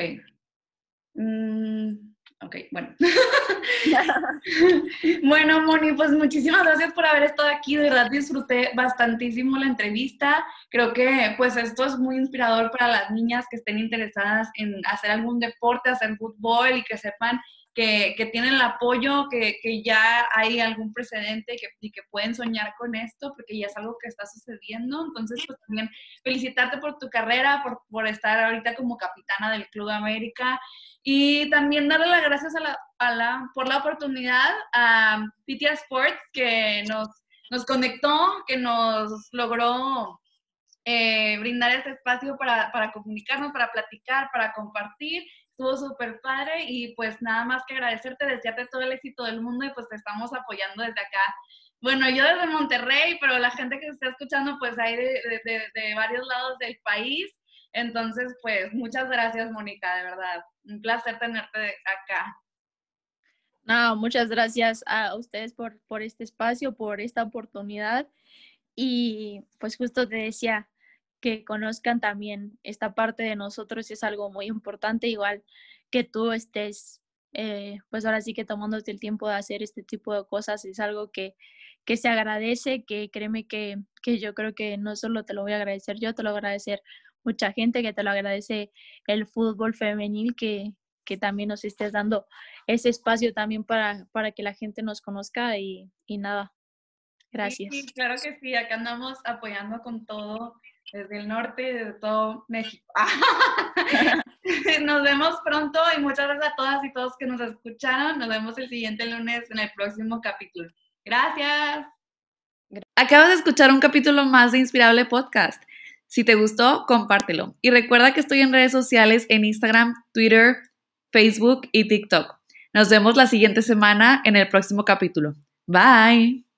Mm, ok, bueno. bueno, Moni, pues muchísimas gracias por haber estado aquí. De verdad disfruté bastantísimo la entrevista. Creo que pues esto es muy inspirador para las niñas que estén interesadas en hacer algún deporte, hacer fútbol y que sepan que, que tienen el apoyo, que, que, ya hay algún precedente que, y que pueden soñar con esto, porque ya es algo que está sucediendo. Entonces, pues también felicitarte por tu carrera, por, por estar ahorita como capitana del Club América. Y también darle las gracias a la, a la, por la oportunidad a PTA Sports que nos, nos conectó, que nos logró eh, brindar este espacio para, para comunicarnos, para platicar, para compartir estuvo súper padre y pues nada más que agradecerte, desearte todo el éxito del mundo y pues te estamos apoyando desde acá. Bueno, yo desde Monterrey, pero la gente que está escuchando pues hay de varios lados del país. Entonces, pues muchas gracias, Mónica, de verdad. Un placer tenerte acá. No, muchas gracias a ustedes por, por este espacio, por esta oportunidad. Y pues justo te decía, que conozcan también esta parte de nosotros es algo muy importante, igual que tú estés, eh, pues ahora sí que tomándote el tiempo de hacer este tipo de cosas, es algo que, que se agradece, que créeme que, que yo creo que no solo te lo voy a agradecer yo, te lo voy a agradecer mucha gente, que te lo agradece el fútbol femenil, que, que también nos estés dando ese espacio también para, para que la gente nos conozca y, y nada. Gracias. Sí, claro que sí, acá andamos apoyando con todo desde el norte y de todo México. nos vemos pronto y muchas gracias a todas y todos que nos escucharon. Nos vemos el siguiente lunes en el próximo capítulo. Gracias. Acabas de escuchar un capítulo más de Inspirable Podcast. Si te gustó, compártelo. Y recuerda que estoy en redes sociales en Instagram, Twitter, Facebook y TikTok. Nos vemos la siguiente semana en el próximo capítulo. Bye.